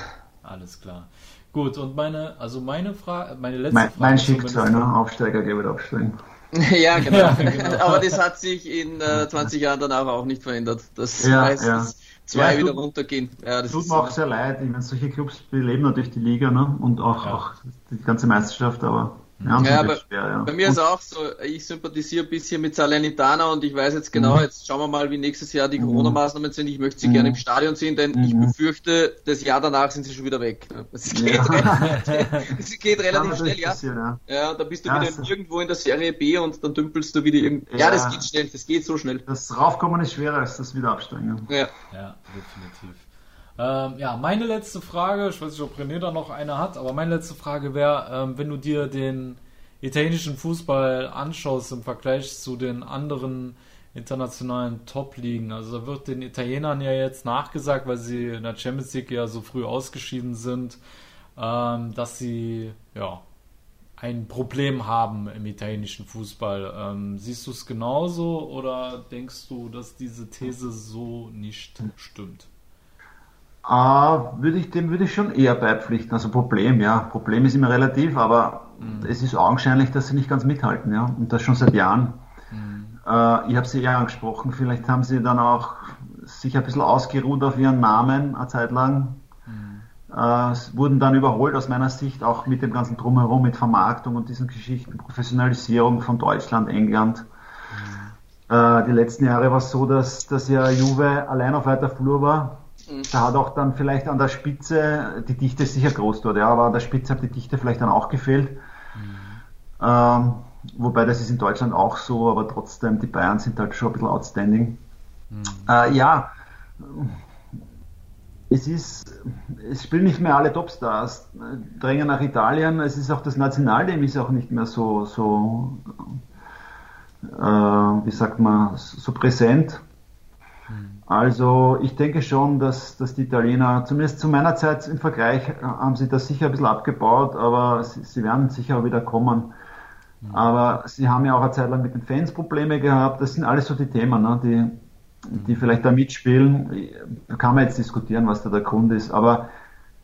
Alles klar. Gut, und meine, also meine Frage, meine letzte mein, Frage. Mein Schicksal, ne? Aufsteiger, der wird absteigen. ja, genau. ja, genau. Aber das hat sich in äh, 20 Jahren danach auch nicht verändert. Das ja, heißt, ja. zwei ja, wieder tut, runtergehen. Ja, das tut mir auch sehr leid. Ich meine, solche Clubs beleben natürlich die Liga ne? und auch, auch die ganze Meisterschaft, aber ja, ja, aber schwer, ja. bei mir ist auch so, ich sympathisiere ein bisschen mit Salernitana und ich weiß jetzt genau, mhm. jetzt schauen wir mal, wie nächstes Jahr die mhm. Corona-Maßnahmen sind. Ich möchte sie mhm. gerne im Stadion sehen, denn mhm. ich befürchte, das Jahr danach sind sie schon wieder weg. Es geht, ja. es geht relativ schnell, ja. ja. Ja, da bist du wieder so. irgendwo in der Serie B und dann dümpelst du wieder irgendwie. Ja, das geht schnell, das geht so schnell. Das Raufkommen ist schwerer als das Wiederabsteigen. Ja. ja, definitiv. Ähm, ja, meine letzte Frage, ich weiß nicht, ob René da noch eine hat, aber meine letzte Frage wäre, ähm, wenn du dir den italienischen Fußball anschaust im Vergleich zu den anderen internationalen Top-Ligen. Also da wird den Italienern ja jetzt nachgesagt, weil sie in der Champions League ja so früh ausgeschieden sind, ähm, dass sie ja ein Problem haben im italienischen Fußball. Ähm, siehst du es genauso oder denkst du, dass diese These so nicht stimmt? Uh, würde ich, dem würde ich schon eher beipflichten. Also Problem, ja. Problem ist immer relativ, aber mhm. es ist augenscheinlich, dass sie nicht ganz mithalten, ja. Und das schon seit Jahren. Mhm. Uh, ich habe sie eher angesprochen, vielleicht haben sie dann auch sich ein bisschen ausgeruht auf ihren Namen eine Zeit lang. Mhm. Uh, wurden dann überholt aus meiner Sicht, auch mit dem ganzen Drumherum, mit Vermarktung und diesen Geschichten, Professionalisierung von Deutschland, England. Mhm. die letzten Jahre war es so, dass, dass ja Juve allein auf weiter Flur war Da hat auch dann vielleicht an der Spitze, die Dichte ist sicher groß dort, ja, aber an der Spitze hat die Dichte vielleicht dann auch gefehlt. Mhm. Ähm, wobei das ist in Deutschland auch so, aber trotzdem, die Bayern sind halt schon ein bisschen outstanding. Mhm. Äh, ja, es ist, es spielen nicht mehr alle Topstars, drängen nach Italien, es ist auch das Nationalteam ist auch nicht mehr so, so, äh, wie sagt man, so präsent. Also ich denke schon, dass, dass die Italiener, zumindest zu meiner Zeit im Vergleich, äh, haben sie das sicher ein bisschen abgebaut, aber sie, sie werden sicher auch wieder kommen. Mhm. Aber sie haben ja auch eine Zeit lang mit den Fans Probleme gehabt. Das sind alles so die Themen, ne, die, die vielleicht da mitspielen. Da kann man jetzt diskutieren, was da der Grund ist. Aber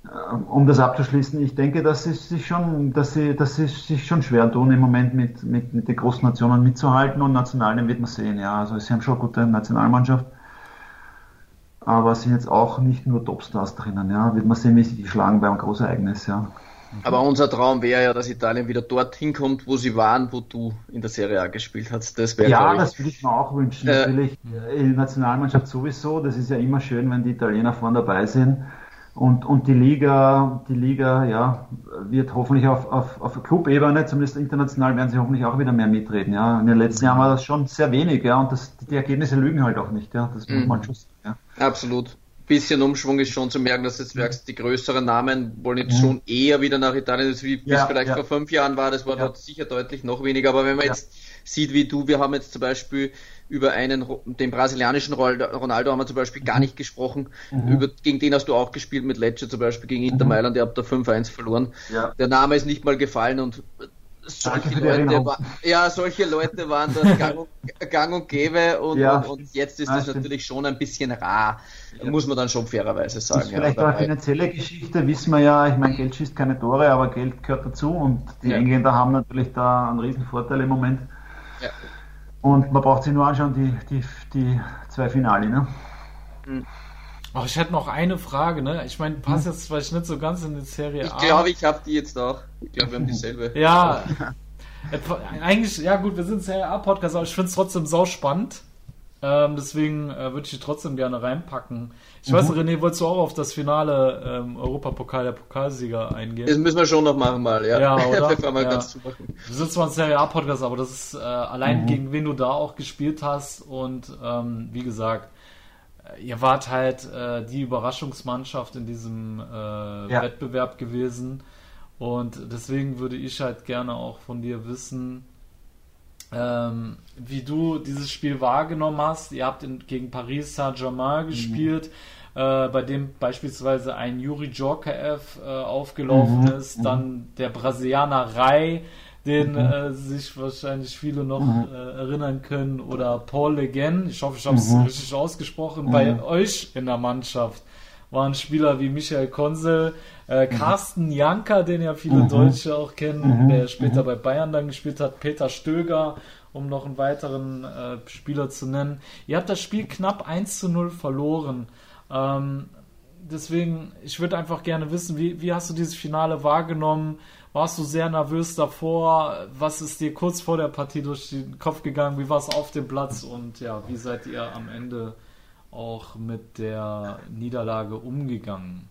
äh, um das abzuschließen, ich denke, dass sie sich schon, dass sie, dass sie sich schon schwer tun im Moment mit, mit, mit den großen Nationen mitzuhalten und Nationalen wird man sehen. Ja, also sie haben schon eine gute Nationalmannschaft. Aber sind jetzt auch nicht nur Topstars drinnen. Ja, wird man sehen, wie sie die schlagen beim Großereignis. Ja. Aber unser Traum wäre ja, dass Italien wieder dorthin kommt, wo sie waren, wo du in der Serie A gespielt hast. Das wäre Ja, das würde ich mir auch wünschen. Äh, Natürlich, in der Nationalmannschaft sowieso. Das ist ja immer schön, wenn die Italiener vorne dabei sind. Und, und die Liga, die Liga, ja, wird hoffentlich auf, auf, auf Clubebene, zumindest international, werden sie hoffentlich auch wieder mehr mitreden, ja. In den letzten Jahren war das schon sehr wenig, ja, und das, die Ergebnisse lügen halt auch nicht, ja. Das muss mhm. man schon sagen, ja. Absolut. Bisschen Umschwung ist schon zu merken, dass jetzt merkst, die größeren Namen wollen jetzt mhm. schon eher wieder nach Italien, das wie ja, es vielleicht ja. vor fünf Jahren war, das war ja. dort sicher deutlich noch weniger, aber wenn man jetzt sieht wie du, wir haben jetzt zum Beispiel über einen, den brasilianischen Ronaldo haben wir zum Beispiel gar mhm. nicht gesprochen. Mhm. Über, gegen den hast du auch gespielt mit Lecce zum Beispiel, gegen Inter mhm. Mailand, ihr habt da 5-1 verloren. Ja. Der Name ist nicht mal gefallen und solche Leute, war, ja, solche Leute waren dort gang und, gang und gäbe und, ja, und, und, jetzt ist das natürlich schon ein bisschen rar, ja. muss man dann schon fairerweise sagen. Das ist vielleicht ja, auch eine finanzielle Geschichte, wissen wir ja, ich meine, Geld schießt keine Tore, aber Geld gehört dazu und die. Engländer haben natürlich da einen riesen Vorteil im Moment. Und man braucht sich nur anschauen, die, die, die zwei Finale. Ne? Mhm. Oh, ich hätte noch eine Frage, ne? Ich meine, passt jetzt vielleicht nicht so ganz in die Serie A. Ich glaube, ich habe die jetzt auch. Ich glaube, wir haben dieselbe. Ja. Eigentlich, ja gut, wir sind Serie A-Podcast, aber ich finde es trotzdem sau spannend. Ähm, deswegen äh, würde ich die trotzdem gerne reinpacken. Ich mhm. weiß, René, wolltest du auch auf das Finale ähm, Europapokal der Pokalsieger eingehen? Das müssen wir schon noch machen mal, ja. Ja, oder? mal ja. Ganz wir sind zwar ein Serie A-Podcast, aber das ist äh, allein mhm. gegen wen du da auch gespielt hast und ähm, wie gesagt, äh, ihr wart halt äh, die Überraschungsmannschaft in diesem äh, ja. Wettbewerb gewesen und deswegen würde ich halt gerne auch von dir wissen, ähm, wie du dieses Spiel wahrgenommen hast. Ihr habt in, gegen Paris Saint-Germain mhm. gespielt, mhm. äh, bei dem beispielsweise ein Juri Djorkaev äh, aufgelaufen mhm. ist, mhm. dann der Brasilianer Rai, den mhm. äh, sich wahrscheinlich viele noch mhm. äh, erinnern können, oder Paul Leguen, ich hoffe, ich habe es richtig ausgesprochen, bei euch in der Mannschaft waren Spieler wie Michael Konsel, äh, Carsten Janker, den ja viele mhm. Deutsche auch kennen, mhm. der später mhm. bei Bayern dann gespielt hat, Peter Stöger, um noch einen weiteren äh, Spieler zu nennen. Ihr habt das Spiel knapp 1 zu 0 verloren. Ähm, deswegen, ich würde einfach gerne wissen, wie, wie hast du dieses Finale wahrgenommen? Warst du sehr nervös davor? Was ist dir kurz vor der Partie durch den Kopf gegangen? Wie war es auf dem Platz? Und ja, wie seid ihr am Ende auch mit der Niederlage umgegangen?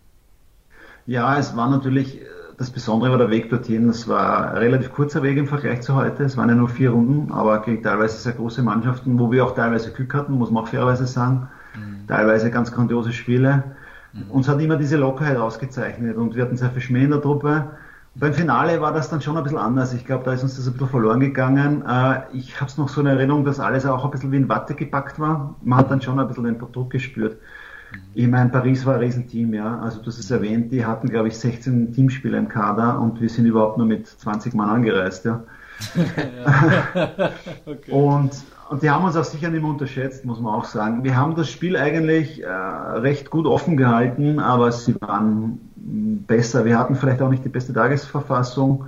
Ja, es war natürlich, das Besondere war der Weg dorthin. Es war ein relativ kurzer Weg im Vergleich zu heute. Es waren ja nur vier Runden, aber gegen teilweise sehr große Mannschaften, wo wir auch teilweise Glück hatten, muss man auch fairerweise sagen. Mhm. Teilweise ganz grandiose Spiele. Mhm. Uns hat immer diese Lockerheit ausgezeichnet und wir hatten sehr viel Schmäh in der Truppe. Beim Finale war das dann schon ein bisschen anders. Ich glaube, da ist uns das ein bisschen verloren gegangen. Äh, ich habe es noch so in Erinnerung, dass alles auch ein bisschen wie in Watte gepackt war. Man hat dann schon ein bisschen den Druck gespürt. Ich meine, Paris war ein Riesenteam, ja. Also du hast es erwähnt, die hatten, glaube ich, 16 Teamspieler im Kader und wir sind überhaupt nur mit 20 Mann angereist, ja. okay. und, und die haben uns auch sicher nicht mehr unterschätzt, muss man auch sagen. Wir haben das Spiel eigentlich äh, recht gut offen gehalten, aber sie waren besser. Wir hatten vielleicht auch nicht die beste Tagesverfassung.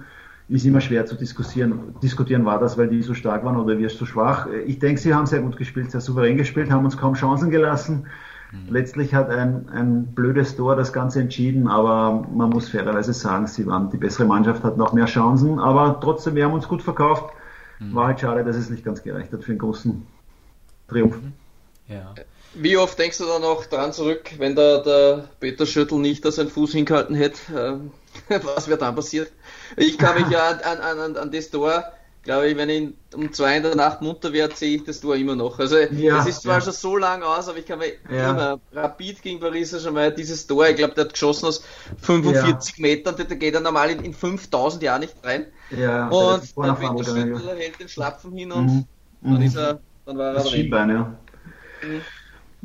Ist immer schwer zu diskutieren. Diskutieren war das, weil die so stark waren oder wir so schwach. Ich denke, sie haben sehr gut gespielt, sehr souverän gespielt, haben uns kaum Chancen gelassen. Mhm. Letztlich hat ein, ein blödes Tor das Ganze entschieden, aber man muss fairerweise sagen, sie waren die bessere Mannschaft, hatten auch mehr Chancen, aber trotzdem, wir haben uns gut verkauft. Mhm. War halt schade, dass es nicht ganz gereicht hat für einen großen Triumph. Mhm. Ja. Wie oft denkst du da noch dran zurück, wenn da der Peter Schüttel nicht da seinen Fuß hingehalten hätte? Äh, was wäre dann passiert? Ich kann mich ja an, an, an, an das Tor glaube ich, wenn ich um zwei in der Nacht munter werde, sehe ich das Tor immer noch. Also ja, das ist zwar ja. schon so lang aus, aber ich kann mir ja. immer Rapid gegen Paris schon mal dieses Tor, ich glaube, der hat geschossen aus 45 ja. Metern, der geht er normal in, in 5000 Jahren nicht rein. Ja, und dann Peter Schüttler hält den Schlapfen hin und mhm. dann ist er, dann war er das Schienbein, ja. Mhm.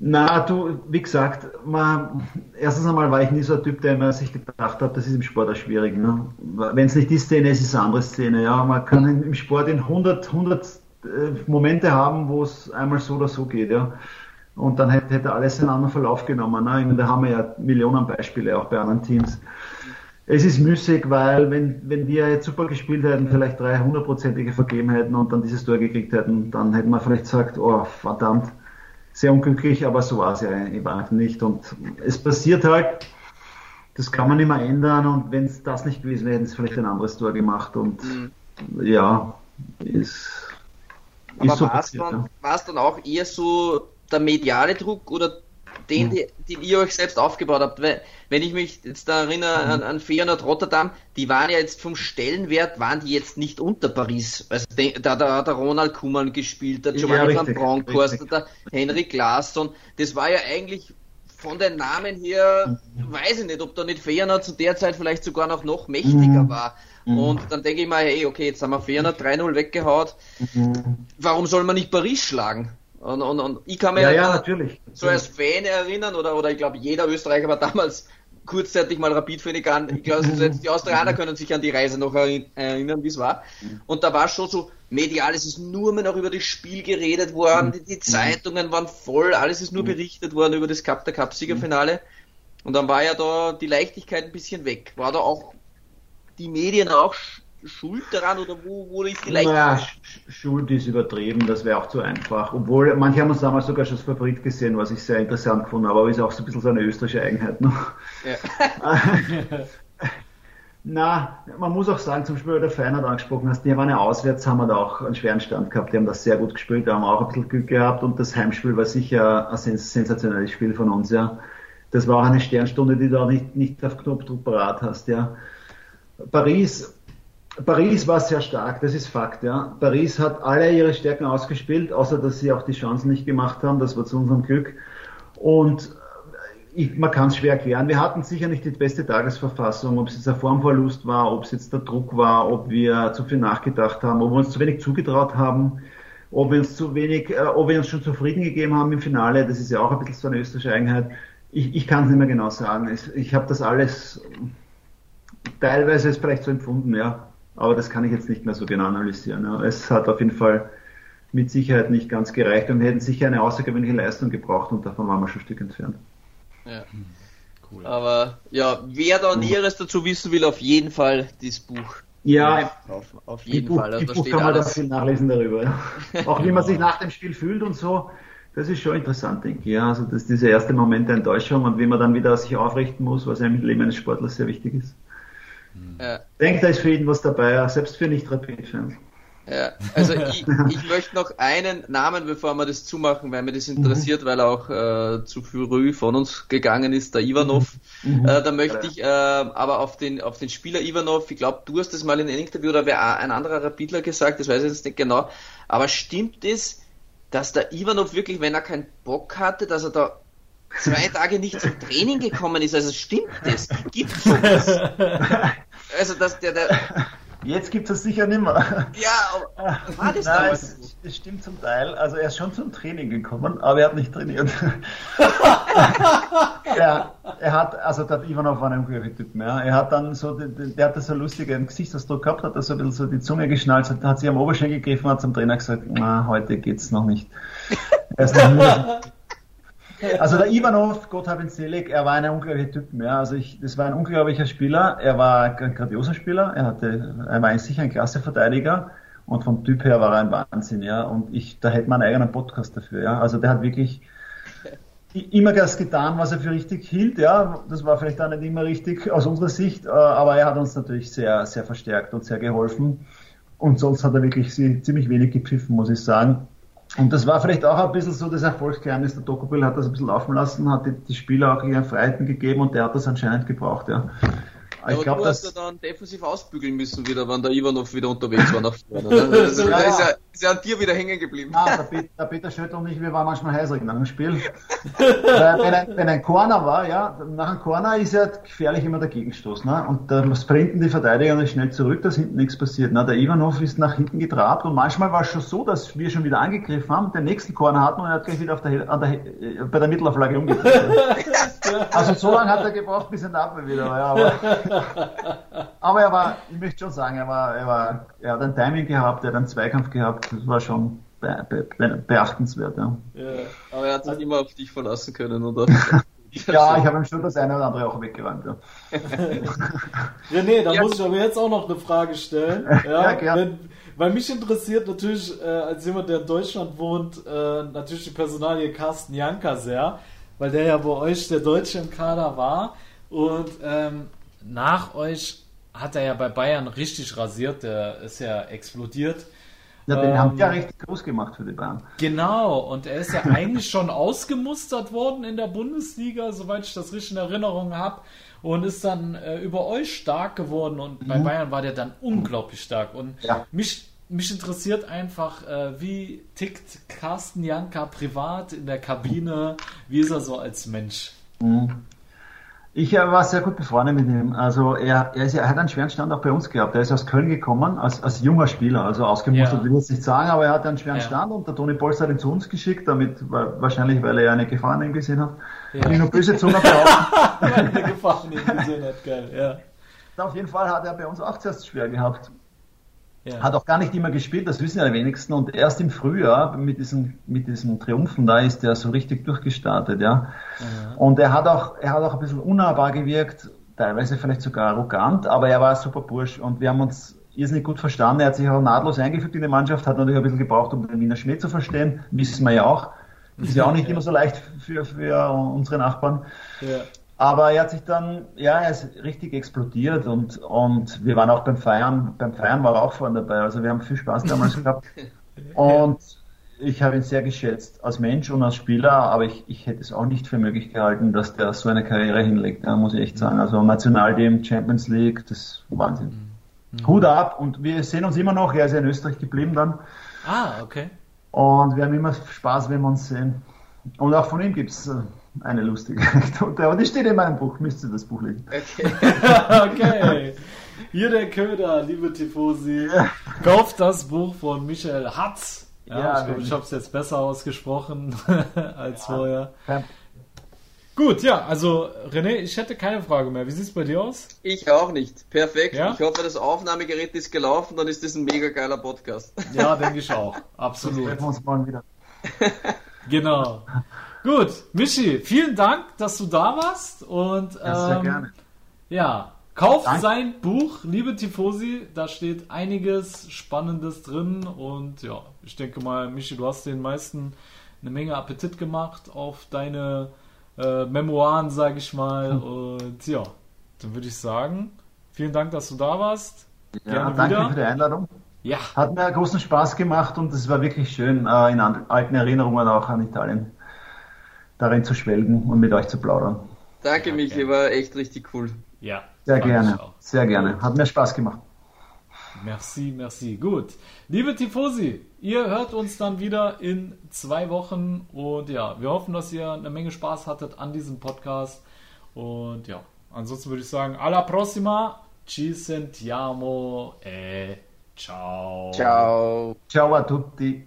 Na, du, wie gesagt, man, erstens einmal war ich nie so ein Typ, der immer sich gedacht hat, das ist im Sport auch schwierig. Ne? Wenn es nicht die Szene ist, ist es eine andere Szene. Ja, man kann im Sport in 100, 100 äh, Momente haben, wo es einmal so oder so geht. Ja. Und dann hätte, hätte alles einen anderen Verlauf genommen. Ne? Meine, da haben wir ja Millionen Beispiele auch bei anderen Teams. Es ist müßig, weil wenn, wenn wir jetzt super gespielt hätten, vielleicht drei hundertprozentige vergeben hätten und dann dieses Tor gekriegt hätten, dann hätten wir vielleicht gesagt, oh verdammt, sehr unglücklich, aber so war es ja in Wahrheit nicht. Und es passiert halt, das kann man immer ändern und wenn es das nicht gewesen wäre, hätten sie vielleicht ein anderes Tor gemacht und mhm. ja, ist. Aber so war es dann, ja. dann auch eher so der mediale Druck oder den, mhm. den ihr euch selbst aufgebaut habt. Weil, wenn ich mich jetzt da erinnere mhm. an, an Feyenoord Rotterdam, die waren ja jetzt vom Stellenwert, waren die jetzt nicht unter Paris. Also da, da hat der Ronald Kuman gespielt, der Giovanni ja, van Bronckhorst, der Henrik Larsson. Das war ja eigentlich von den Namen her, mhm. weiß ich nicht, ob da nicht Feyenoord zu der Zeit vielleicht sogar noch, noch mächtiger war. Mhm. Und dann denke ich mal, hey, okay, jetzt haben wir Feyenoord 3-0 weggehaut. Mhm. Warum soll man nicht Paris schlagen? Und, und, und ich kann mir ja, ja, natürlich. so als Fan erinnern, oder, oder ich glaube, jeder Österreicher war damals kurzzeitig mal Rapid-Fan. Ich glaube, selbst die Australier können sich an die Reise noch erinnern, wie es war. Und da war schon so, medial, es ist nur mehr noch über das Spiel geredet worden, die, die Zeitungen waren voll, alles ist nur berichtet worden über das Cup der Cup-Siegerfinale. Und dann war ja da die Leichtigkeit ein bisschen weg. War da auch die Medien auch schuld daran oder wo, wo ist die Leichtigkeit? Naja, schuld ist übertrieben, das wäre auch zu einfach. Obwohl, manche haben uns damals sogar schon als Favorit gesehen, was ich sehr interessant gefunden habe, aber ist auch so ein bisschen so eine österreichische Eigenheit noch. Ja. Na, man muss auch sagen, zum Beispiel, weil der Feinert angesprochen hast, die waren ja auswärts, haben wir da auch einen schweren Stand gehabt, die haben das sehr gut gespielt, da haben wir auch ein bisschen Glück gehabt und das Heimspiel war sicher ein sensationelles Spiel von uns, ja. Das war auch eine Sternstunde, die du auch nicht, nicht auf Knopfdruck parat hast, ja. Paris, Paris war sehr stark, das ist Fakt, ja. Paris hat alle ihre Stärken ausgespielt, außer dass sie auch die Chancen nicht gemacht haben, das war zu unserem Glück. Und ich, man kann es schwer erklären. Wir hatten sicher nicht die beste Tagesverfassung, ob es jetzt ein Formverlust war, ob es jetzt der Druck war, ob wir zu viel nachgedacht haben, ob wir uns zu wenig zugetraut haben, ob wir uns zu wenig, äh, ob wir uns schon zufrieden gegeben haben im Finale. Das ist ja auch ein bisschen so eine österreichische Eigenheit. Ich, ich kann es nicht mehr genau sagen. Ich, ich habe das alles teilweise ist vielleicht so empfunden, ja. Aber das kann ich jetzt nicht mehr so genau analysieren. Ja. Es hat auf jeden Fall mit Sicherheit nicht ganz gereicht und wir hätten sicher eine außergewöhnliche Leistung gebraucht und davon waren wir schon ein Stück entfernt. Ja. Cool. Aber ja, wer da Näheres dazu wissen will, auf jeden Fall dieses Buch. Ja, auf, auf jeden Buch, Fall. Also da Buch steht kann man alles. da viel nachlesen darüber. Ja. Auch wie man sich nach dem Spiel fühlt und so. Das ist schon interessant, denke ich. Ja, also das ist dieser erste Moment der Enttäuschung und wie man dann wieder sich aufrichten muss, was einem im Leben eines Sportlers sehr wichtig ist. Ja. Ich denke, da ist für jeden was dabei, selbst für Nicht-Rapid-Fans. Ja, also ich, ich möchte noch einen Namen, bevor wir das zumachen, weil mir das interessiert, mhm. weil er auch äh, zu früh von uns gegangen ist, der Ivanov. Mhm. Äh, da möchte ich äh, aber auf den, auf den Spieler Ivanov, ich glaube, du hast das mal in einem Interview oder wer ein anderer Rapidler gesagt, das weiß ich jetzt nicht genau, aber stimmt es, dass der Ivanov wirklich, wenn er keinen Bock hatte, dass er da zwei Tage nicht zum Training gekommen ist? Also stimmt das? Gibt es sowas? Also, dass der, der Jetzt gibt es das sicher nicht mehr. Ja, aber war das Nein, es, es, stimmt zum Teil. Also er ist schon zum Training gekommen, aber er hat nicht trainiert. ja, er hat, also der Ivanov war ein guter Typ mehr. Er hat dann so, der hat so lustigen Gesichtsausdruck gehabt, hat er so ein bisschen so die Zunge geschnalzt, hat sich am Oberschenkel gegriffen, hat zum Trainer gesagt, na, heute geht's noch nicht. Er ist noch nie, also der Ivanov, Gott hab ihn selig, er war ein unglaublicher Typ. Ja. Also ich, das war ein unglaublicher Spieler. Er war ein grandioser Spieler. Er hatte, er war sicher ein klasse Verteidiger. Und vom Typ her war er ein Wahnsinn, ja. Und ich, da hätte man einen eigenen Podcast dafür, ja. Also der hat wirklich immer das getan, was er für richtig hielt, ja. Das war vielleicht auch nicht immer richtig aus unserer Sicht, äh, aber er hat uns natürlich sehr, sehr verstärkt und sehr geholfen. Und sonst hat er wirklich ziemlich wenig gepfiffen, muss ich sagen. Und das war vielleicht auch ein bisschen so das Erfolgsgeheimnis. Der Dokopil hat das ein bisschen laufen lassen, hat die, die Spieler auch ihren Freiheiten gegeben und der hat das anscheinend gebraucht, ja. Aber ich glaube, dass du dann defensiv ausbügeln müssen wieder, wenn der Ivanov wieder unterwegs war nach vorne. Ne? Also, ja, ist, ja, ist ja an dir wieder hängen geblieben. Nein, der, Peter, der Peter Schöttl und ich, wir waren manchmal heißrig nach dem Spiel. wenn, ein, wenn ein Corner war, ja, nach einem Corner ist ja gefährlich immer der Gegenstoß. Ne? Und da sprinten die Verteidiger nicht schnell zurück, dass hinten nichts passiert. Ne? Der Ivanov ist nach hinten getrabt und manchmal war es schon so, dass wir schon wieder angegriffen haben, den nächsten Corner hatten und er hat gleich wieder auf der, an der, bei der Mittelauflage umgedreht. also so lange hat er gebraucht, bis er in der Abwehr wieder war. Ja, aber aber er war, ich möchte schon sagen, er war, er war, er hat ein Timing gehabt, er hat einen Zweikampf gehabt, das war schon be be beachtenswert, ja. ja. Aber er hat sich immer auf dich verlassen können, oder? ja, ich habe ihm schon das eine oder andere auch weggeräumt, ja. René, da ja. muss ich aber jetzt auch noch eine Frage stellen. Ja, ja gerne. Wenn, weil mich interessiert natürlich, äh, als jemand, der in Deutschland wohnt, äh, natürlich die Personalie Carsten Janka sehr, weil der ja bei euch der Deutsche im Kader war. Und ähm, nach euch hat er ja bei Bayern richtig rasiert, der ist ja explodiert. Ja, den ähm, haben die ja recht groß gemacht für die Bayern. Genau, und er ist ja eigentlich schon ausgemustert worden in der Bundesliga, soweit ich das richtig in Erinnerung habe und ist dann äh, über euch stark geworden und mhm. bei Bayern war der dann unglaublich stark und ja. mich mich interessiert einfach, äh, wie tickt Carsten Janka privat in der Kabine, wie ist er so als Mensch? Mhm. Ich äh, war sehr gut befreundet mit ihm. Also er, er, ist, er hat einen schweren Stand auch bei uns gehabt. Er ist aus Köln gekommen, als, als junger Spieler, also ausgemustert ja. will ich jetzt nicht sagen, aber er hat einen schweren ja. Stand und der Toni Polster hat ihn zu uns geschickt, damit wahrscheinlich, weil er eine Gefahr in ihm gesehen hat. Ja. Ich nur böse Zunge weil eine Gefahr in ihm gesehen hat, geil, ja. Auf jeden Fall hat er bei uns auch zuerst schwer gehabt. Ja. Hat auch gar nicht immer gespielt, das wissen ja die wenigsten. Und erst im Frühjahr mit diesen, mit diesen Triumphen da ist er so richtig durchgestartet, ja. ja. Und er hat auch, er hat auch ein bisschen unnahbar gewirkt, teilweise vielleicht sogar arrogant, aber er war ein super Bursch und wir haben uns irrsinnig gut verstanden. Er hat sich auch nahtlos eingefügt in die Mannschaft, hat natürlich ein bisschen gebraucht, um den Wiener Schmäh zu verstehen, wissen wir ja auch. Ist ja auch nicht immer so leicht für, für unsere Nachbarn. Ja. Aber er hat sich dann, ja, er ist richtig explodiert und, und wir waren auch beim Feiern, beim Feiern war er auch vorne dabei. Also wir haben viel Spaß damals gehabt. Und ich habe ihn sehr geschätzt als Mensch und als Spieler, aber ich, ich hätte es auch nicht für möglich gehalten, dass der so eine Karriere hinlegt, ja, muss ich echt sagen. Also Nationalteam, Champions League, das ist Wahnsinn. Mhm. Hut ab und wir sehen uns immer noch, er ist ja in Österreich geblieben dann. Ah, okay. Und wir haben immer Spaß, wenn wir uns sehen. Und auch von ihm gibt es äh, eine lustige Anekdote, aber die steht in meinem Buch, müsst ihr das Buch lesen. Okay. okay. Hier der Köder, liebe Tifosi. Kauft das Buch von Michael Hatz. Ja, ja ich glaube, ich habe es jetzt besser ausgesprochen als ja. vorher. Gut, ja, also René, ich hätte keine Frage mehr. Wie sieht es bei dir aus? Ich auch nicht. Perfekt. Ja? Ich hoffe, das Aufnahmegerät ist gelaufen, dann ist das ein mega geiler Podcast. Ja, denke ich auch. Absolut. Wir uns morgen wieder. genau. Gut, Michi, vielen Dank, dass du da warst. Und ähm, ja, sehr gerne. Ja, kauft Danke. sein Buch, liebe Tifosi. Da steht einiges Spannendes drin. Und ja, ich denke mal, Michi, du hast den meisten eine Menge Appetit gemacht auf deine äh, Memoiren, sage ich mal. Hm. Und ja, dann würde ich sagen, vielen Dank, dass du da warst. Ja, Gerne danke wieder. für die Einladung. Ja. Hat mir großen Spaß gemacht und es war wirklich schön, äh, in alten Erinnerungen auch an Italien darin zu schwelgen und mit euch zu plaudern. Danke, ja, Michi, war echt richtig cool. Ja. Sehr gerne, sehr gerne. Hat mir Spaß gemacht. Merci, merci. Gut. Liebe Tifosi, ihr hört uns dann wieder in zwei Wochen und ja, wir hoffen, dass ihr eine Menge Spaß hattet an diesem Podcast. Und ja, ansonsten würde ich sagen, alla prossima, ci sentiamo e ciao. Ciao. Ciao a tutti.